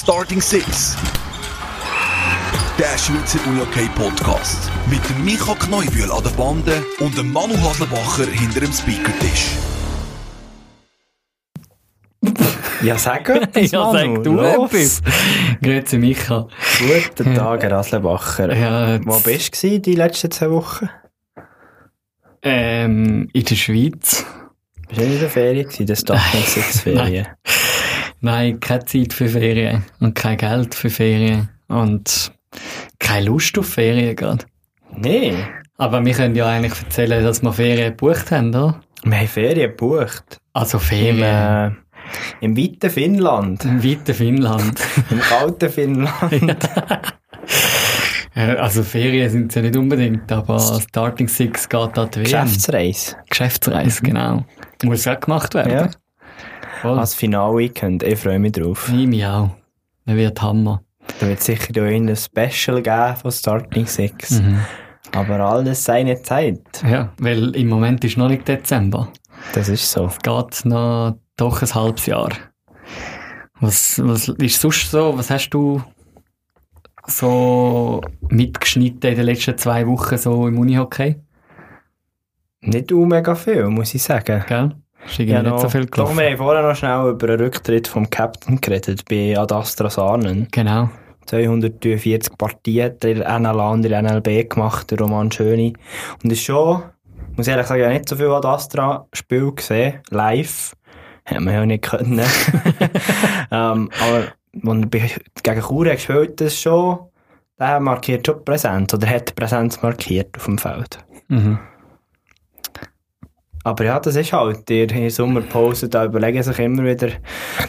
Starting Six. Der Schweizer Unihockey Podcast. Mit dem Micha Kneubühl an der Bande und dem Manu Haslebacher hinter dem Speakertisch. Ja, sag etwas, Ja, Manu. sag du Los. etwas. Grüezi Micha. Guten Tag, Herr Aslebacher. Ja, Wo bist du die letzten zwei Wochen? ähm, in der Schweiz. Bist du in der Ferien gewesen, der Starting Six Ferien? Nein, keine Zeit für Ferien und kein Geld für Ferien und keine Lust auf Ferien gerade. Nee. Aber wir können ja eigentlich erzählen, dass wir Ferien gebucht haben, oder? Wir haben Ferien gebucht. Also Im, Ferien äh, Im weiten Finnland. im weiten Finnland. Im kalten Finnland. Also Ferien sind es ja nicht unbedingt, aber Starting Six geht an die WM. Geschäftsreise. Geschäftsreise, genau. Muss auch gemacht werden. Voll. Als Final-Weekend. Ich freue mich drauf. Ich mich auch. Das wird Hammer. Da wird sicher auch ein Special geben von Starting Six. Mhm. Aber alles seine Zeit. Ja, weil im Moment ist noch nicht Dezember. Das ist so. Es geht noch doch ein halbes Jahr. Was, was ist sonst so? Was hast du so mitgeschnitten in den letzten zwei Wochen so im Unihockey? Nicht mega viel, muss ich sagen. Gell? Ist irgendwie nicht so viel Doch, gelaufen. wir haben vorher noch schnell über den Rücktritt vom Captain geredet bei Ad Astra Sarnen. Genau. 243 Partien hat er in der NLA und in der NLB gemacht, der Roman Schöni. Und ist schon, muss ich ehrlich sagen, ich habe nicht so viel Ad Astra Spiel gesehen, live. Hätte man ja nicht können. ähm, aber, wenn er bei- gegen Chur gespielt, das ist schon, der markiert schon Präsenz, oder hat Präsenz markiert auf dem Feld. Mhm. Aber ja, das ist halt, in der Sommerpause, da überlegen sich immer wieder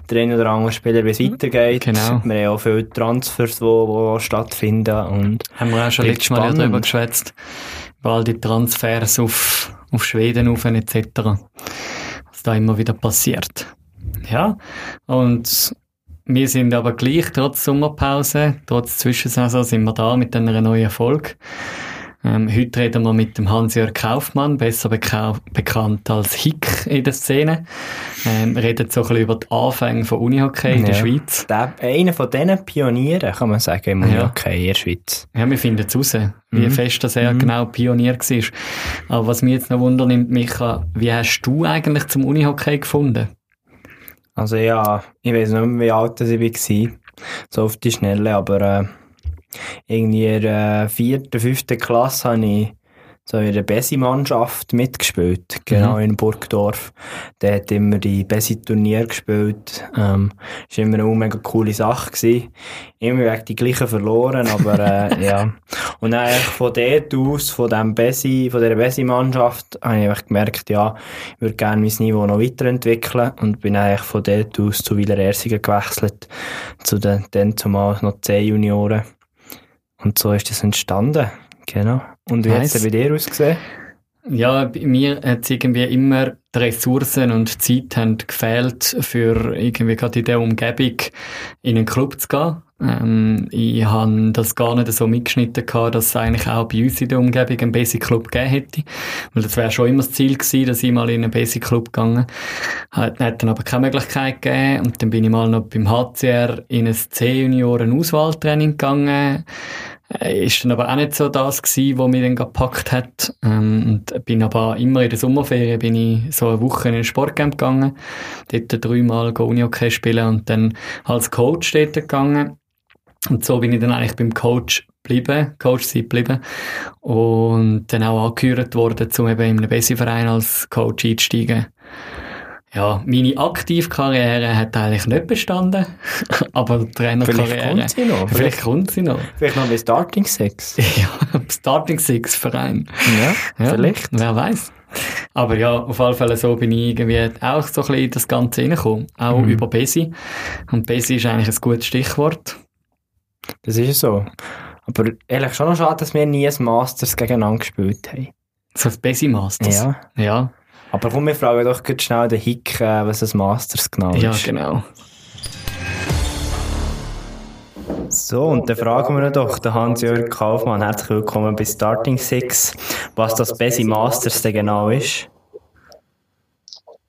der eine oder andere Spieler, wie es weitergeht. Genau. Wir haben auch viele Transfers, die, die stattfinden und Haben wir auch schon letztes Mal ja darüber geschwätzt. All die Transfers auf, auf Schweden auf etc. Was da immer wieder passiert. Ja. Und wir sind aber gleich, trotz Sommerpause, trotz Zwischensaison, sind wir da mit einer neuen Folge. Ähm, heute reden wir mit dem Hans-Jörg Kaufmann, besser bekau- bekannt als Hick in der Szene. Ähm, wir reden so ein bisschen über die Anfänge von Unihockey in der Ja. Schweiz. der, einer von diesen Pionieren, kann man sagen, im Ja. Unihockey in der Schweiz. Ja, wir finden es raus, wie Mhm. fest dass er genau Pionier war. Aber was mich jetzt noch wundernimmt, Micha, wie hast du eigentlich zum Unihockey gefunden? Also ja, ich weiß nicht mehr, wie alt ich war, so auf die Schnelle, aber äh, irgendwie in der vierten, fünften Klasse habe ich so in der Besi-Mannschaft mitgespielt, genau in Burgdorf. Der hat immer die Besi-Turnier gespielt. Ähm, ist immer eine mega coole Sache gewesen. Immer gegen die gleichen verloren, aber äh, ja. Und dann eigentlich von dort aus, von dem Besi, von dieser Besi-Mannschaft, habe ich einfach gemerkt, ja, ich würde gerne mein Niveau noch weiterentwickeln und bin eigentlich von dort aus zu Wieler Ersigen gewechselt, zu den, dann zumal noch 10 Junioren. Und so ist das entstanden. Genau. Und wie hat es bei dir ausgesehen? Ja, bei mir hat es irgendwie immer die Ressourcen und die Zeit haben gefehlt, für irgendwie gerade in der Umgebung in einen Club zu gehen. Ähm, ich habe das gar nicht so mitgeschnitten gehabt, dass es eigentlich auch bei uns in der Umgebung einen Basic Club gegeben hätte. Weil das wäre schon immer das Ziel gewesen, dass ich mal in einen Basic Club gegangen. Hat, hat dann aber keine Möglichkeit gegeben. Und dann bin ich mal noch beim HCR in ein C-Junioren-Auswahltraining gegangen. Äh, Ist dann aber auch nicht so das gewesen, was mich dann gepackt hat. Ähm, und bin aber immer in der Sommerferien bin ich so eine Woche in ein Sportcamp gegangen. Dort dreimal Unihockey spielen und dann als Coach dort gegangen. Und so bin ich dann eigentlich beim Coach geblieben, Coach sein geblieben. Und dann auch angehört worden, um eben in einem Bessi-Verein als Coach einzusteigen. Ja, meine Aktivkarriere hat eigentlich nicht bestanden, aber die Trainerkarriere. Vielleicht kommt sie noch. Vielleicht kommt sie noch. Vielleicht noch bei Starting Six. Ja, Starting Six Verein. Ja, Ja, vielleicht. Wer weiß. Aber ja, auf alle Fälle so bin ich irgendwie auch so ein bisschen in das Ganze reingekommen. Auch Mhm. über Besi. Und Besi ist eigentlich ein gutes Stichwort. Das ist so. Aber ehrlich schon noch schade, dass wir nie ein Masters gegeneinander gespielt haben. So das Besi Masters. Ja. Ja, Aber komm, wir fragen doch kurz schnell den Hick, äh, was ein Masters genau ja ist. genau. So, und dann fragen wir doch, den Hans-Jörg Kaufmann, herzlich willkommen bei Starting Six, was das Besi Masters denn genau ist.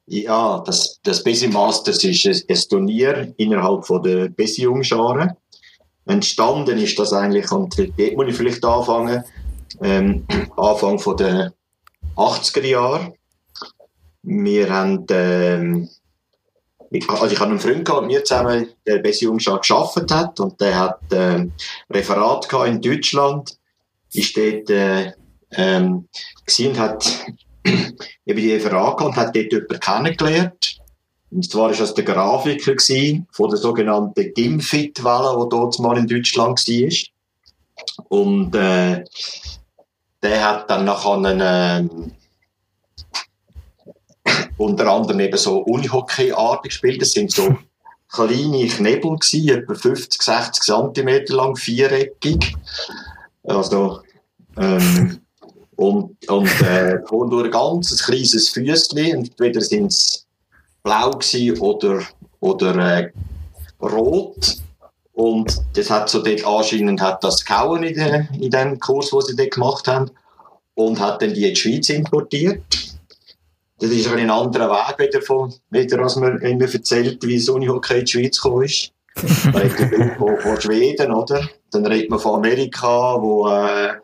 Ja, das, das Besi Masters ist ein, ein Turnier innerhalb von der Besi Jungscharen. Entstanden ist das eigentlich, und dort muss ich vielleicht anfangen, ähm, Anfang von der 80er Jahre. Wir haben, ähm, also ich habe einen Freund gehabt, mit mir zusammen, der Besi Jungschar geschafft hat, und der hat, ähm, Referat gehabt in Deutschland. Ist dort, äh, ähm, gesehen hat eben die Frage und hat dort jemanden kennengelernt. Und zwar war das der Grafiker von der sogenannten Gimfit-Welle, die dort mal in Deutschland war. Und äh, der hat dann nachher einen, äh, unter anderem eben so Unihockey-Art gespielt. Das sind so kleine Knebel gewesen, etwa 50, 60 Zentimeter lang, viereckig. Also, ähm, und, und äh, durch ein ganz kleines Füßchen, entweder sind es blau oder, oder äh, rot. Und das hat so dort anscheinend hat das gehauen in, de, in dem Kurs, den sie dort gemacht haben. Und hat dann die in die Schweiz importiert. Das ist ein anderer Weg wieder, von, wieder als man immer erzählt, wie das Unihockey in die Schweiz gekommen ist. Man redet von, von Schweden, oder? Dann redet man von Amerika, wo äh,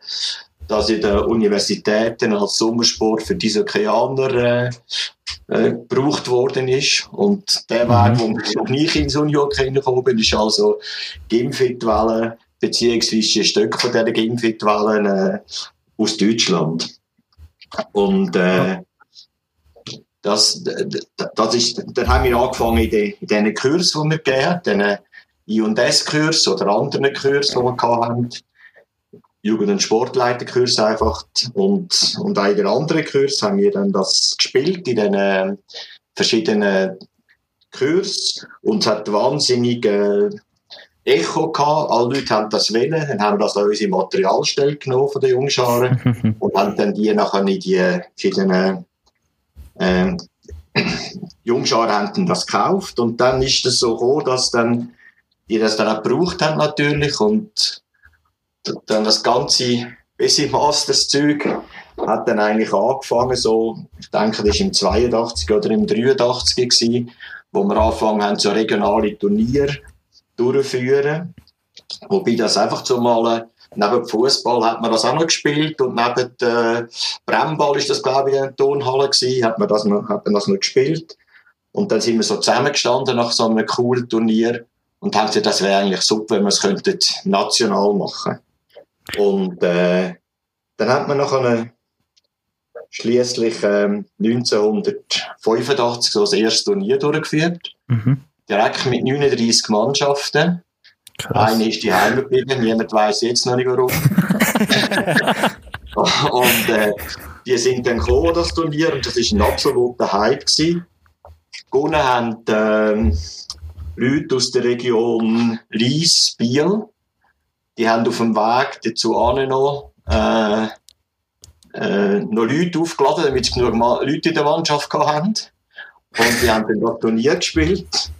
das in den Universitäten als Sommersport für die Okeaner äh, äh, gebraucht worden ist. Und der mhm. Weg, wo noch nicht ins Unihockey gekommen bin, ist also Gimfit-Wellen, beziehungsweise ein Stück von diesen Gimfit-Wellen äh, aus Deutschland. Und äh, das, das ist, dann haben wir angefangen in, den, in diesen Kursen, die wir gegeben haben, diesen I&S-Kurs oder anderen Kursen, die wir hatten. Jugend- und Sportleiterkurs einfach. Und, und den anderen Kurs haben wir dann das gespielt in den äh, verschiedenen Kurs. Und es hat wahnsinnig äh, Echo gehabt. Alle Leute haben das wollen, dann haben das an unsere Materialstelle genommen von den Jungscharen und haben dann die nachher in die verschiedenen äh, Jungscharen haben das gekauft. Und dann ist es so gekommen, dass dann die das dann auch gebraucht haben natürlich. Und dann das ganze Busy Masters Zeug hat dann eigentlich angefangen, so, ich denke, das war im 82 oder im 83 gewesen, wo wir angefangen haben, so regionale Turniere durchzuführen. Wobei das einfach so mal, neben Fußball hat man das auch noch gespielt und neben äh, Brennball ist das, glaube ich, in der Turnhalle gewesen, hat man das noch, hat man das noch gespielt. Und dann sind wir so zusammengestanden nach so einem coolen Turnier und haben gesagt, das wäre eigentlich super, wenn wir es könnten national machen und äh, dann hat man nachher schließlich ähm, 1985 so das erste Turnier durchgeführt. Mhm. Direkt mit 39 Mannschaften. Krass. Eine ist die Heim geblieben, niemand weiß jetzt noch nicht warum. und äh, die sind dann gekommen, das Turnier, und das war ein absoluter Hype. Gewesen. Gewonnen haben ähm, Leute aus der Region Lies, Biel, die haben auf dem Weg dazu noch, äh, äh, noch Leute aufgeladen, damit sie genug Leute in der Mannschaft haben. Und die haben dann das Turnier gespielt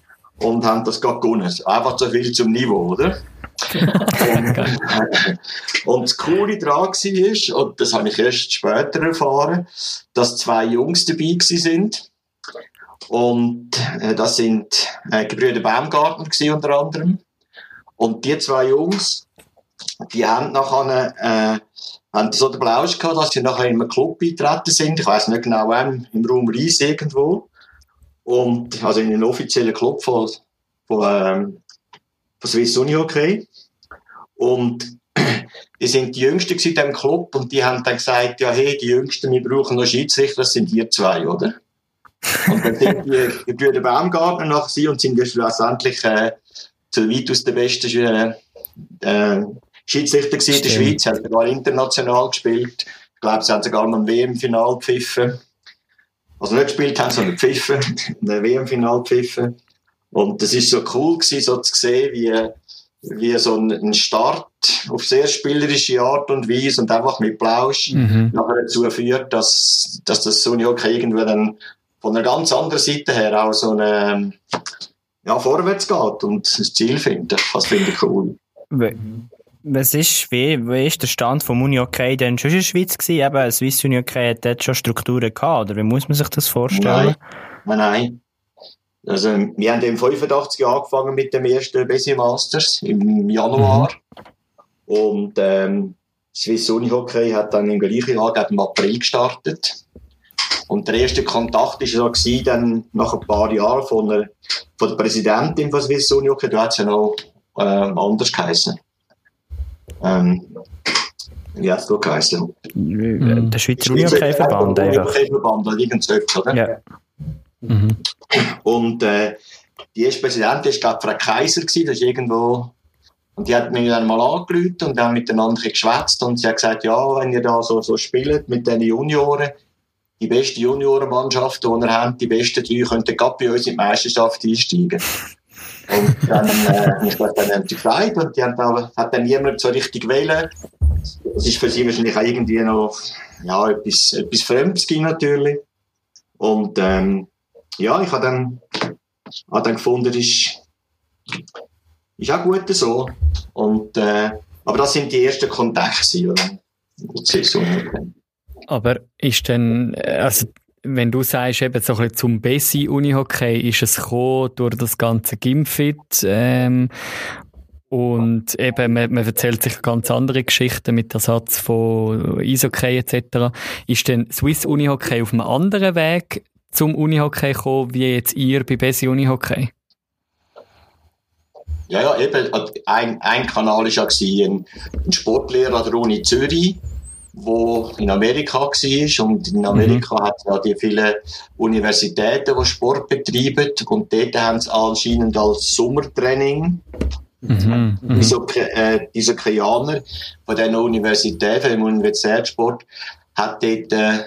und haben das gerade gewonnen. Einfach so viel zum Niveau, oder? und, äh, und das Coole daran war, und das habe ich erst später erfahren, dass zwei Jungs dabei sind. Und äh, das sind äh, Gebrüder Baumgartner unter anderem. Und die zwei Jungs, die haben nachher, äh, haben so den Blausch gehabt, dass sie nachher in einem Club beitreten sind. Ich weiß nicht genau, wann, im Raum Reis irgendwo. Und, also in einem offiziellen Club von, von, ähm, von Swiss Uni Hockey. Und die sind die Jüngsten in diesem Club und die haben dann gesagt, ja, hey, die Jüngsten, wir brauchen noch Schiedsrichter, das sind ihr zwei, oder? Und dann sind die, die Brüder Baumgartner nach sie und sind ja schlussendlich äh, zu weit aus der besten äh, äh, Schiedsrichter in der Schweiz, haben sogar international gespielt. Ich glaube, sie haben sogar noch ein WM-Final gepfiffen. Also nicht gespielt haben, sondern gepfiffen. ein WM-Final gepfiffen. Und das ist so cool gewesen, so zu sehen, wie, wie so ein Start auf sehr spielerische Art und Weise und einfach mit Plausch mhm. nachher dazu führt, dass, dass das Sony Hockey irgendwo dann von einer ganz anderen Seite her auch so eine, ja, vorwärts geht und das Ziel findet. Das finde ich cool. Was ist, wie, wie ist der Stand vom Uni Hockey denn schon in der Schweiz gewesen? Eben, Swiss Uni Hockey hat dort schon Strukturen gehabt, oder wie muss man sich das vorstellen? Nein, nein. Also, wir haben im 85 angefangen mit dem ersten Besi Masters im Januar. Mhm. Und ähm, Swiss Unihockey hat dann im gleichen Jahr, im April gestartet. Und der erste Kontakt war so gewesen, dann nach ein paar Jahren von der, von der Präsidentin von Swiss Unihockey, da hat es ja noch ähm, anders geheißen. Ähm, es da geheißen? Mhm. Der Schweizer Unihockey-Verband einfach. Unihockey-Verband, oder irgend so oder? Ja. Mhm. Und äh, die erste Präsidentin war, glaube Frau Kaiser, gewesen, das ist irgendwo und die hat mich dann mal angerufen und dann miteinander geschwätzt und sie hat gesagt, ja, wenn ihr da so, so spielt mit den Junioren, die beste Juniorenmannschaft, die ihr habt, die besten drei, könnten gerade bei uns in die Meisterschaft einsteigen. Und dann, äh, ich glaube, dann haben sie und die da, hat dann niemand so richtig wählen. Das ist für sie wahrscheinlich auch irgendwie noch, ja, etwas, etwas Fremdes natürlich. Und, ähm, ja, ich habe dann, hab dann gefunden, ist, ist auch gut so. Und, äh, aber das sind die ersten Kontakte, oder? Aber ist denn, also, wenn du sagst, eben so ein bisschen zum Bessi Unihockey, ist es gekommen durch das ganze Gimfit, ähm, und eben, man, man erzählt sich ganz andere Geschichten mit Ersatz von Eishockey etc. Ist denn Swiss Unihockey auf einem anderen Weg zum Unihockey gekommen, wie jetzt ihr bei Bessi Unihockey? Ja, ja, eben, ein, ein Kanal war ja ein, ein Sportlehrer der Uni Zürich, wo in Amerika war. Und in Amerika mhm. hat es ja die vielen Universitäten, die Sport betreiben. Und dort haben sie anscheinend als Sommertraining mhm. mhm. diese, äh, diese Koreaner von diesen Universitäten, vom Universitätssport, hat dort äh,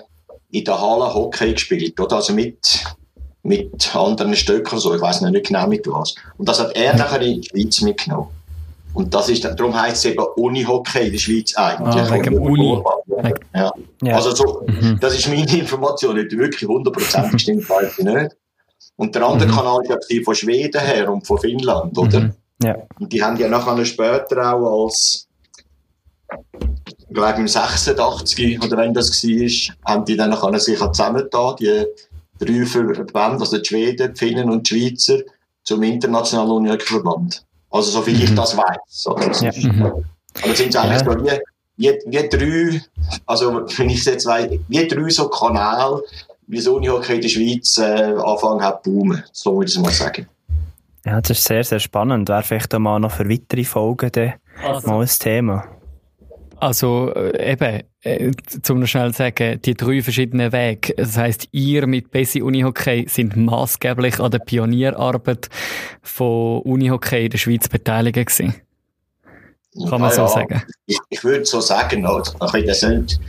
in der Halle Hockey gespielt. Oder? Also mit mit anderen Stöcken so, ich weiß nicht genau mit was. Und das hat er nachher in die Schweiz mitgenommen. Und das ist, darum heisst es eben Unihockey in der Schweiz eigentlich. Ah, wegen Uni. Ja. ja. Also so, mhm. das ist meine Information, nicht wirklich hundertprozentig stimmt, weiß ich nicht. Und der andere mhm. Kanal ist ja von Schweden her und von Finnland, oder? Mhm. Ja. Und die haben ja nachher später auch als, ich glaube im 86 oder wenn das war, haben die dann nachher sich zusammengetan, die drei Verbände, also die Schweden, die Finnen und die Schweizer, zum internationalen Unihockeyverband. Also so viel mhm. ich das weiß. Das ja. mhm. Aber sind es eigentlich ja. so wie, wie, wie drei, also wenn ich es jetzt weiß, wie drei so Kanäle, wie das Unihockey in der Schweiz äh, angefangen hat zu boomen, so würde ich es mal sagen. Ja, das ist sehr, sehr spannend. Wäre vielleicht auch mal noch für weitere Folgen also. mal ein Thema. Also äh, eben, äh, zum noch schnell sagen, die drei verschiedenen Wege, das heißt, ihr mit Bessi Unihockey sind maßgeblich an der Pionierarbeit von Unihockey in der Schweiz beteiligt gewesen. Kann man ja, so sagen? Ich, ich würde so sagen, also, ich das nicht,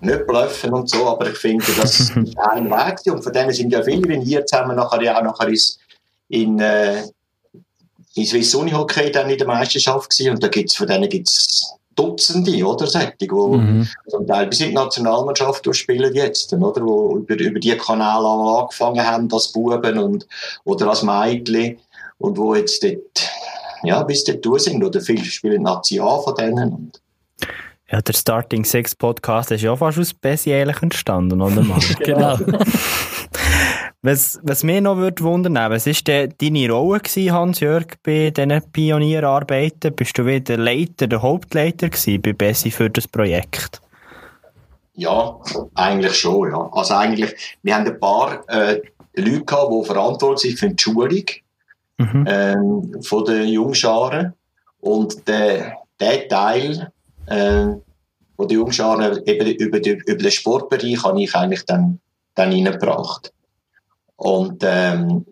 nicht bluffen und so, aber ich finde, das ist ein Weg und von denen sind ja viele, wenn ihr zusammen nachher ja auch nachher ist in, äh, in Swiss Unihockey dann in der Meisterschaft gewesen und da gibt's, von denen gibt's Dutzende, oder? Solche, die mhm. zum Teil bis in die Nationalmannschaft spielen jetzt, oder? Wo über, über die Kanäle angefangen haben, als Buben und, oder als Mädchen und wo jetzt dort, ja, bis dort durch sind, oder viele spielen Nazi A von denen. Ja, der Starting Six Podcast ist ja fast aus Bessie entstanden, oder? genau. Was, was mich noch würde wundern, was war deine Rolle gewesen, Hans-Jörg, bei diesen Pionierarbeiten? Bist du wieder Leiter, der Hauptleiter gewesen bei Bessi für das Projekt? Ja, eigentlich schon, ja. Also eigentlich, wir haben ein paar äh, Leute gehabt, die verantwortlich sind für die Schulung mhm. ähm, von den Jungscharen. Und der, der Teil äh, von den Jungscharen eben über, über den Sportbereich habe ich eigentlich dann, dann reingebracht. Und, ähm,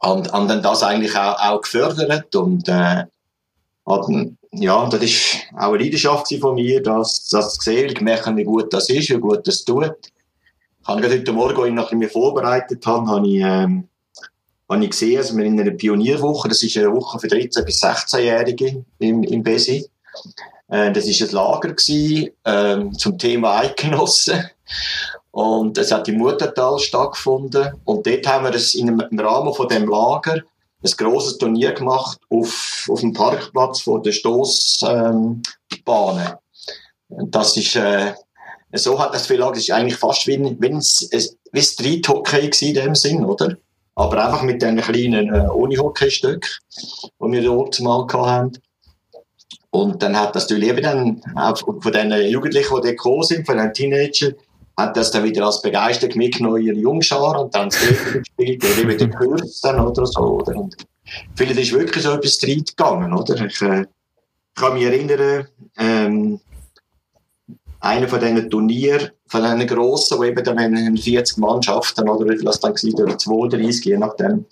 und, und dann das eigentlich auch, auch gefördert und äh, hatten, ja, das ist auch eine Leidenschaft von mir, das, das zu sehen, merken, wie gut das ist, wie gut das tut. Ich habe heute Morgen, als ich nachher mich vorbereitet habe, habe ich, ähm, habe ich gesehen, dass wir in einer Pionierwoche, das ist eine Woche für 13- bis 16-Jährige im, im BESI, äh, das ist ein Lager gewesen, äh, zum Thema Eidgenossen. Und es hat im Muttertal stattgefunden. Und dort haben wir es im Rahmen von dem Lager ein grosses Turnier gemacht auf, auf dem Parkplatz von der Stossbahnen. Ähm, das ist äh, so hat das es ist eigentlich fast wie, wie ein, wie Street Hockey in dem Sinn, oder? Aber einfach mit diesen kleinen äh, Uni-Hockey-Stück, die wir dort mal hatten. Und dann hat das natürlich eben dann, auch von den Jugendlichen, die da gekommen sind, von den Teenagern, hat das dann wieder als Begeisterung mitgenommen, ihre Jungschar, und dann das gespielt, oder wieder Kurs dann oder so, oder? Und vielleicht ist wirklich so etwas Street gegangen, oder? Ich, äh, kann mich erinnern, ähm, einer von diesen Turnieren, von diesen grossen, wo eben dann 40 Mannschaften oder wie das dann war, oder 32, je nachdem,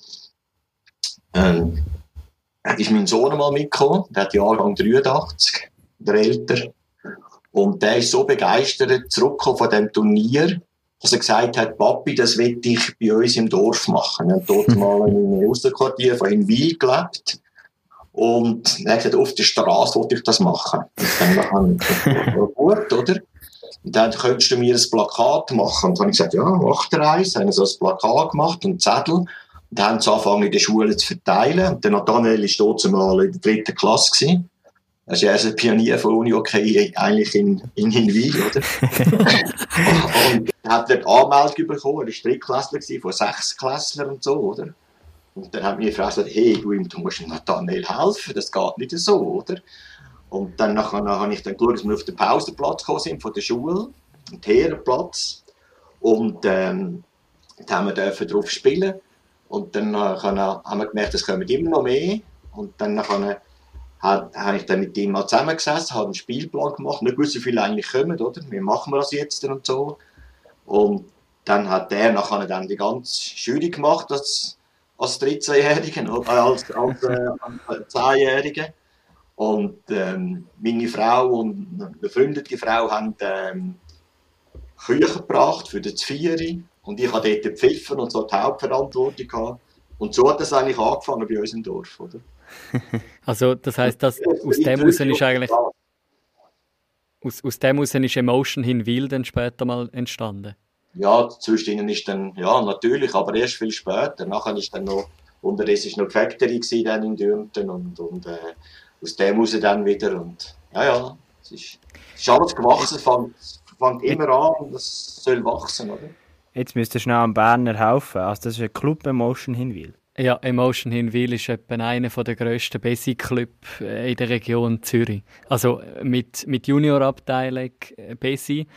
ähm, ist mein Sohn mal mitgekommen, der hat Jahrgang 83, der Älter, und der ist so begeistert zurückgekommen von dem Turnier, dass er gesagt hat, Papi, das will ich bei uns im Dorf machen. Er hat dort mal in einem Außenquartier von Hinwil gelebt. Und er hat gesagt, auf der Straße wollte ich das machen. Und dann habe ich gut, oder? Und dann könntest du mir ein Plakat machen. Und dann habe ich gesagt, ja, mach dir eins. Dann haben so ein Plakat gemacht und Zettel. Und dann haben sie angefangen, in der Schule zu verteilen. Und der Nathanael war dort mal in der dritten Klasse. Gewesen. Er ist ja ein Pionier von Uni okay, eigentlich in, in Hinwil, oder? und er hat dort Anmeldung bekommen. Er war Drittklässler von Sechsklässlern und so, oder? Und dann hat Frau gesagt, hey, du, du musst Nathanael helfen, das geht nicht so, oder? Und dann nachher, nachher habe ich dann geschaut, dass wir auf den Pausenplatz gekommen sind von der Schule, den Herrenplatz. Und ähm, da haben wir dürfen drauf spielen. Und dann haben wir gemerkt, es kommen immer noch mehr. Und dann nachher, habe ich dann mit ihm mal zusammengesessen, habe einen Spielplan gemacht, nicht gewusst, wie viele eigentlich kommen, oder? Wie machen wir das jetzt und so? Und dann hat der nachher dann die ganze Jury gemacht, als, als 13-Jährigen, äh, als, als äh, 10-Jährigen. Und ähm, meine Frau und eine befreundete Frau haben ähm, Küche gebracht für die Vieri. Und ich hatte dort pfiffen und so die Hauptverantwortung gehabt. Und so hat das eigentlich angefangen bei uns im Dorf, oder? Also das heißt, dass aus dem heraus ist eigentlich aus, aus dem heraus ist Emotion hin Wild dann später mal entstanden. Ja, zwischen ihnen ist dann, ja natürlich, aber erst viel später. Nachher ist dann noch, unterdessen ist noch die Factory dann in Dürmten und, und äh, aus dem heraus dann wieder und ja, ja, es ist, es ist alles gewachsen, fängt, fängt immer an und es soll wachsen, oder? Jetzt müsst ihr schnell am Berner helfen. Also das ist ein Club Emotion Hinwil. Ja, Emotion Hinwil ist etwa einer der grössten Basic-Clubs äh, in der Region Zürich. Also mit, mit Junior-Abteilung äh, Basi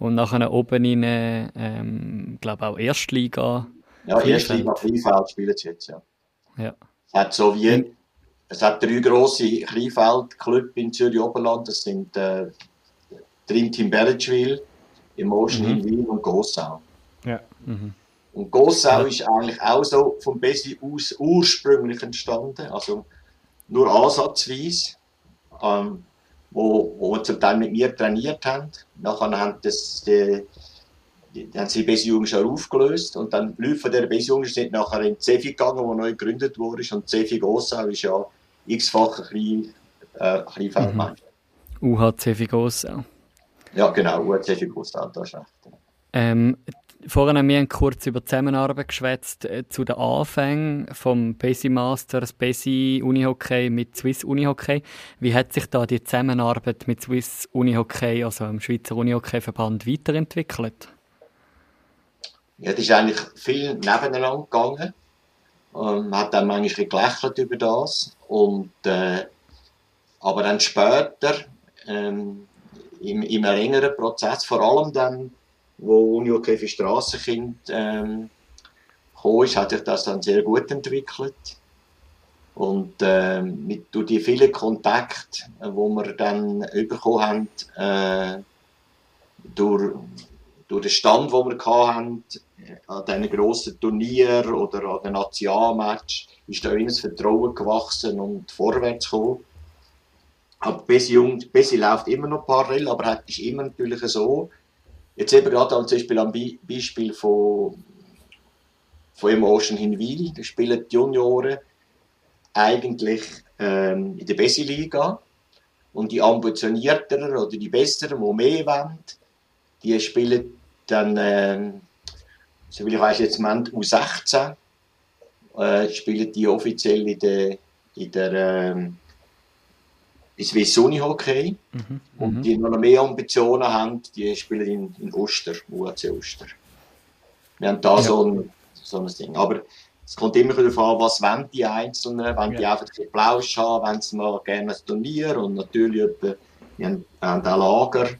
und nachher oben in, ähm, glaube auch Erstliga. Ja, Erstliga Kleinfeld spielen sie jetzt, ja. ja. Es hat so wie, es hat drei grosse Kleinfeld-Clubs in Zürich Oberland. Das sind äh, Dream Team Belletschwil, Emotion mhm. Hinwil und Gossau. Ja. Mhm. Und Gossau ist eigentlich auch so vom Besi aus ursprünglich entstanden, also nur ansatzweise, ähm, wo, wo wir zum Teil mit mir trainiert haben. Nachher haben, das, die, die, haben sie Besi Jung schon aufgelöst und dann die Leute von der Besi Jung sind nachher in Cefi gegangen, wo neu gegründet wurde und Cefi Gossau ist ja x-facher Klein, äh, Kleinfeldmeister. Mhm. UHC Gossau. Ja genau, UHC Gossau, da ist recht. Ähm, Vorhin haben wir kurz über Zusammenarbeit geschwätzt äh, zu den Anfängen vom Besi Masters, Besi Unihockey mit Swiss Unihockey. Wie hat sich da die Zusammenarbeit mit Swiss Unihockey, also dem Schweizer Unihockey-Verband, weiterentwickelt? Ja, das ist eigentlich viel nebeneinander gegangen. Ähm, man hat dann manchmal gelächelt über das. Und, äh, aber dann später, ähm, im, im längeren Prozess, vor allem dann wo Unihockey für Strassenkind ähm, gekommen ist, hat sich das dann sehr gut entwickelt. Und ähm, mit, durch die vielen Kontakte, äh, wo wir dann bekommen haben, äh, durch, durch den Stand, den wir hatten, äh, an diesen grossen Turnieren oder an den Nationalmatch, ist da das Vertrauen gewachsen und vorwärts gekommen. Aber Bessi, Bessi läuft immer noch parallel, aber es ist immer natürlich so, Jetzt eben gerade zum Beispiel am Beispiel von, von Emotion Hinwil, da spielen die Junioren eigentlich ähm, in der Bessi-Liga und die ambitionierteren oder die besseren, die mehr wollen, die spielen dann, ähm, so wie ich weiß jetzt im Moment U16, äh, spielen die offiziell in der, in der ähm, ins Swiss Unihockey. Mhm. Und die noch mehr Ambitionen haben, die spielen in, in Oster, UAC Oster. Wir haben da Ja. so, ein, so ein Ding. Aber es kommt immer darauf an, was wollen die Einzelnen, wenn die einfach den Plausch haben, wenn sie mal gerne ein Turnier und natürlich etwa, wir haben, haben auch Lager,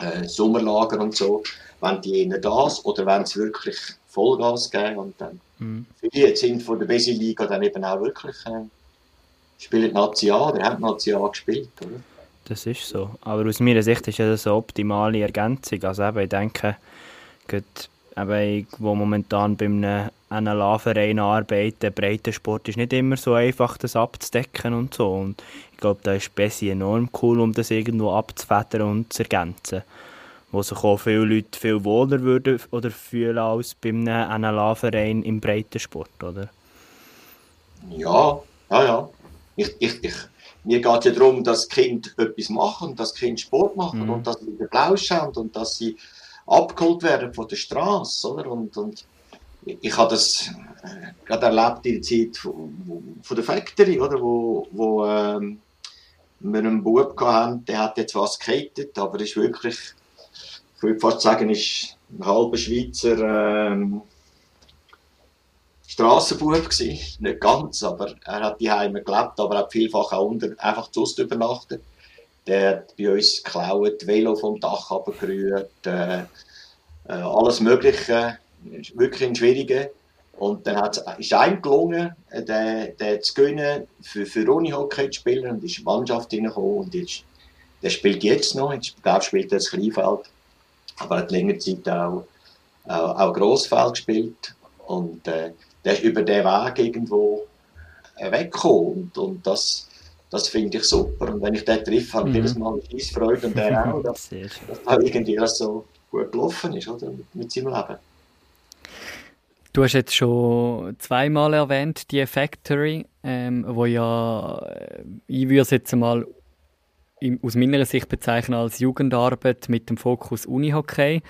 äh, Sommerlager und so, wenn die eher das oder wenn sie wirklich Vollgas geben und dann Mhm. viele sind von der Besi-Liga dann eben auch wirklich äh, spielen Nazi A, oder haben Nazi A gespielt, oder? Das ist so. Aber aus meiner Sicht ist ja das eine optimale Ergänzung. Also eben, ich denke, gerade eben, ich, wo momentan bei einem NLA-Verein arbeite, Breitensport ist nicht immer so einfach, das abzudecken und so. Und ich glaube, da ist Bessi enorm cool, um das irgendwo abzufedern und zu ergänzen. Wo sich auch viele Leute viel wohler würden oder fühlen als bei einem NLA-Verein im Breitensport, oder? Ja, ja, ja. Ich, ich, ich, mir geht es ja darum, dass Kind etwas machen, dass Kind Sport machen Mhm. und dass sie den Plausch haben und dass sie abgeholt werden von der Straße, oder? Und, und ich, ich habe das äh, gerade erlebt in der Zeit von, von der Factory, oder? Wo, wo ähm, wir einen Bub hatten, der hat jetzt was gehatet, aber ist wirklich, ich würde fast sagen, ist ein halber Schweizer ähm, Strassenbub gsi, nicht ganz, aber er hat die Heime gelebt, aber hat vielfach auch unter, einfach zu Hause übernachtet. Der hat bei uns geklaut, Velo vom Dach abgerührt, äh, äh, alles Mögliche, wirklich ein Schwieriger. Und dann hat's, ist einem gelungen, äh, den, den zu gewinnen, für, für Unihockey zu spielen und ist in die Mannschaft hineingekommen und jetzt, der spielt jetzt noch, jetzt glaube ich, spielt er das Kleinfeld, aber er hat längere Zeit auch, auch, auch Grossfeld gespielt. Und äh, der ist über den Weg irgendwo äh, weggekommen und, und das, das finde ich super und wenn ich den treffe, habe ich Mhm. jedes Mal eine Freude und der auch, dass, dass da irgendwie alles so gut gelaufen ist oder, mit, mit seinem Leben. Du hast jetzt schon zweimal erwähnt, die Factory, ähm, wo ja, äh, ich würde es jetzt mal aus meiner Sicht bezeichnen als Jugendarbeit mit dem Fokus Unihockey.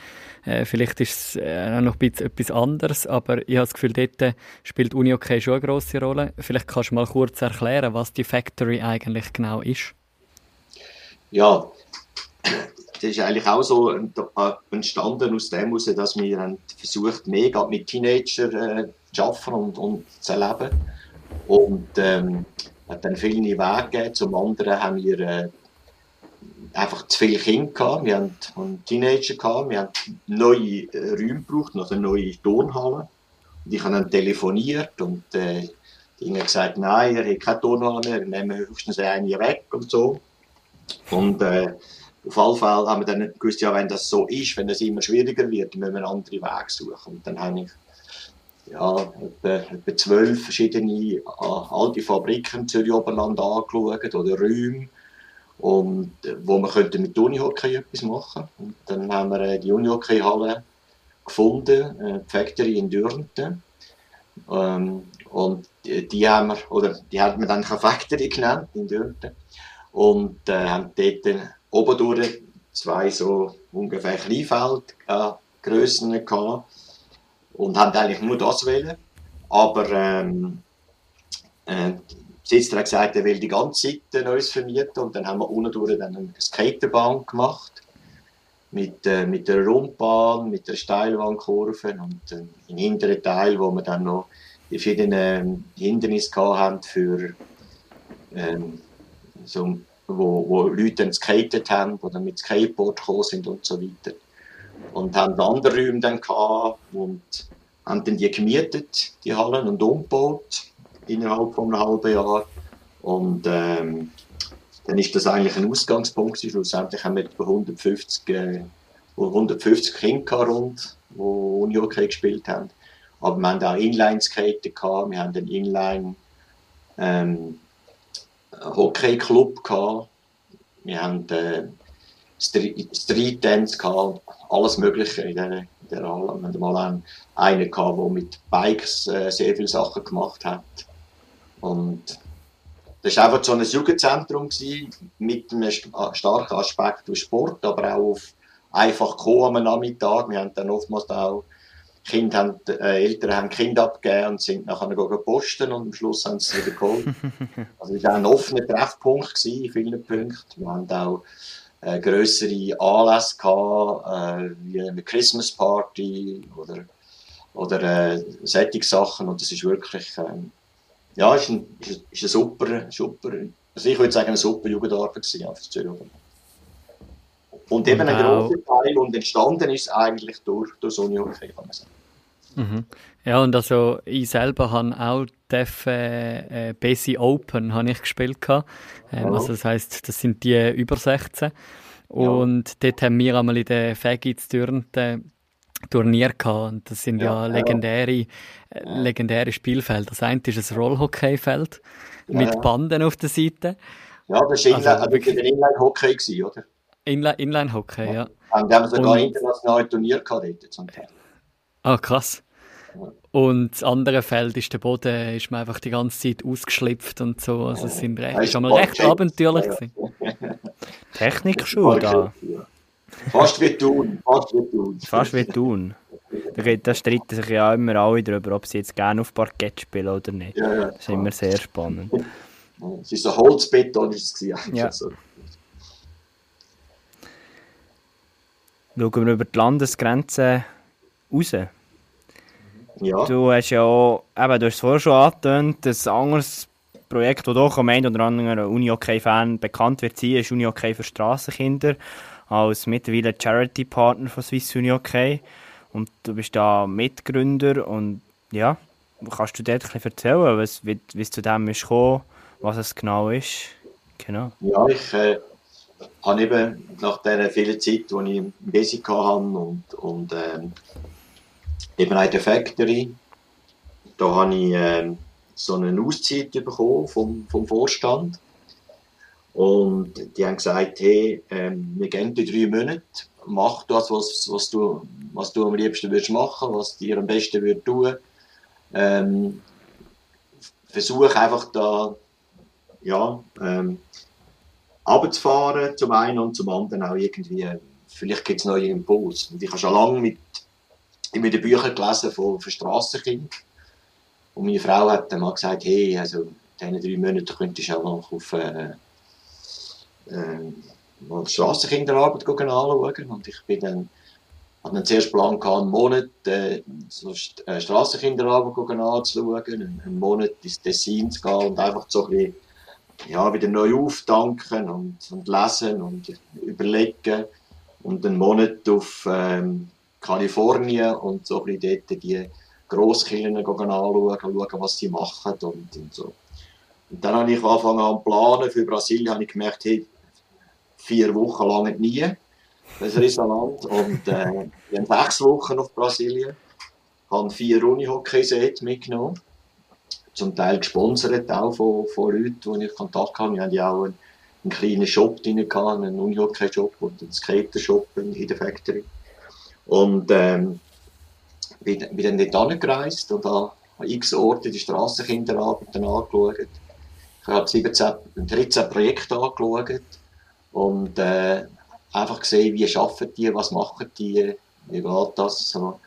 Äh, vielleicht ist es äh, noch etwas anderes, aber ich habe das Gefühl, dort spielt Unihockey schon eine grosse Rolle. Vielleicht kannst du mal kurz erklären, was die Factory eigentlich genau ist. Ja, das ist eigentlich auch so äh, entstanden aus dem heraus, dass wir haben versucht, gerade mit Teenagern äh, zu arbeiten und, und zu erleben. Und ähm, hat dann viele Wege gegeben. Zum anderen haben wir äh, einfach zu viele Kinder gehabt. Wir einen Teenager gehabt. Wir haben neue äh, Räume gebraucht, also neue Turnhallen. Und ich habe dann telefoniert und äh, die haben gesagt, nein, ihr habt keine Turnhalle mehr, wir nehmen höchstens eine weg und so. Und äh, auf alle Fälle haben wir dann gewusst, ja, wenn das so ist, wenn es immer schwieriger wird, müssen wir einen anderen Weg suchen. Und dann habe ich ja, etwa, etwa zwölf verschiedene äh, alte Fabriken im Zürich Oberland angeschaut oder Räume, und, äh, wo wir könnten mit Unihockey etwas machen Und dann haben wir äh, die Unihockey-Halle gefunden, äh, die Factory in Dürnten. Ähm, und die, haben wir, oder die haben wir dann Factory genannt in Dürnten. Und äh, haben dort oben durch zwei so ungefähr Kleinfeld äh, Grössen gehabt und haben eigentlich nur das wählen. Aber ähm, äh, Besitzer hat gesagt, er will die ganze Seite uns vermieten und dann haben wir unten dann eine Skaterbahn gemacht mit, äh, mit der Rundbahn, mit der Steilwandkurve und äh, im hinteren Teil, wo wir dann noch die verschiedenen Hindernisse gehabt haben für ähm, so, wo, wo Leute dann skatet haben oder mit Skateboard gekommen sind und so weiter. Und haben andere Räume dann gehabt und haben dann die gemietet, die Hallen, und umgebaut innerhalb von einem halben Jahr. Und ähm, dann ist das eigentlich ein Ausgangspunkt. Schlussendlich haben wir etwa 150, äh, 150 Kinder rund, die Unihockey gespielt haben. Aber wir haben auch Inline-Skater gehabt, wir haben einen Inline ähm, gehabt, wir haben äh, Street, Street Dance gehabt, alles Mögliche in der, in Halle. Wir hatten mal einen, einen gehabt, der mit Bikes äh, sehr viele Sachen gemacht hat. Und das war einfach so ein Jugendzentrum gewesen, mit einem st- starken Aspekt auf Sport, aber auch auf einfach kommen am Nachmittag. Wir haben dann oftmals auch kind haben, äh, Eltern haben Kind abgegeben und sind nachher gegangen posten und am Schluss haben sie es wieder geholt. also es war ein offener Treffpunkt gewesen, in vielen Punkten. Wir haben auch äh, grössere Anlässe gehabt, äh, wie eine Christmas Party oder, oder äh, solche Sachen und das ist wirklich, ähm, ja, ist ein, ist, ist ein super, super, also ich würde sagen, eine super Jugendarbeit gewesen, für Zürich. Und eben ein großer Teil und entstanden ist eigentlich durch, durch so eine Hockey, kann man sagen. Mhm. Ja, und also ich selber habe auch DEF äh, Basi Open habe ich gespielt. Ähm, Also das heisst, das sind die über 16. Und ja. dort haben wir einmal in der Fagits Turnier gehabt. Und das sind ja, ja legendäre, äh, legendäre Spielfelder. Das eine ist ein Rollhockeyfeld ja, mit Banden auf der Seite. Ja, das war also, also Inline-Hockey, oder? Inline-Hockey, ja. ja. Und wir haben sogar und, internationale Turnier gehabt dort zum Teil. Ah, krass. Und das andere Feld ist der Boden, ist mir einfach die ganze Zeit ausgeschlüpft und so. Also es sind recht, ist mal recht abenteuerlich ja. Technikschule da. Fast wie tun, fast wie tun. Fast wie tun. Da streiten sich ja immer alle darüber, ob sie jetzt gerne auf Parkett spielen oder nicht. Ja, ja, das ist immer sehr spannend. Es ist ein Holzbeton, ist es ja. So. Schauen wir über die Landesgrenze raus. Ja. Du hast ja auch, eben, du hast es vorher schon angetönt, ein anderes Projekt, das doch am einen oder anderen Uni-Hockey-Fan bekannt wird sein, ist Uni-Hockey für Strassenkinder, als mittlerweile Charity-Partner von Swiss Uni-Hockey. Und du bist da Mitgründer und ja, kannst du ein bisschen erzählen, was, wie, wie es zu dem ist gekommen, was es genau ist? Genau. Ja, ich äh, habe eben nach der vielen Zeit, die ich im Basic hatte und, und ähm, eben auch der Factory, da habe ich ähm, so eine Auszeit bekommen vom, vom Vorstand. Und die haben gesagt, hey, ähm, wir gehen die drei Monate, mach das, was, was, du, was du am liebsten würdest machen, was dir am besten würde tun. Ähm, versuch einfach da, ja, ähm, zum einen und zum anderen auch irgendwie, vielleicht gibt es neue Impulse. Und ich habe schon lange mit, mit den Büchern gelesen von, von Strassenkind. Und meine Frau hat dann mal gesagt, hey, also, in diesen drei Monaten könntest du auch noch auf, äh, äh, mal Strassenkinderarbeit anschauen. Und ich bin dann, hatte dann zuerst Plan gehabt, einen Monat, äh, so äh, Strassenkinderarbeit anzuschauen, einen, Monat ins Tessin zu gehen und einfach so ein bisschen ja, wieder neu auftanken und, und lesen und überlegen und einen Monat auf ähm, Kalifornien und so ein bisschen dort die Grosskirchen anschauen, schauen, was sie machen und, und so. Und dann habe ich angefangen an planen für Brasilien, habe ich gemerkt, hey, vier Wochen lang nie, das Riesenland und äh, wir haben sechs Wochen auf Brasilien, habe vier Unihockey-Sets mitgenommen zum Teil gesponsert auch von, von Leuten, die ich Kontakt hatte. Wir haben ja auch einen, einen kleinen Shop drin einen Unihockey-Shop und einen Skater-Shop in, der Factory. Und ähm, bin, bin dann dort angereist und habe an x Orte die Strassenkinderarbeit angeschaut. Ich habe 17, 13 Projekte angeschaut und äh, einfach gesehen, wie arbeiten die, was machen die, wie geht das. So,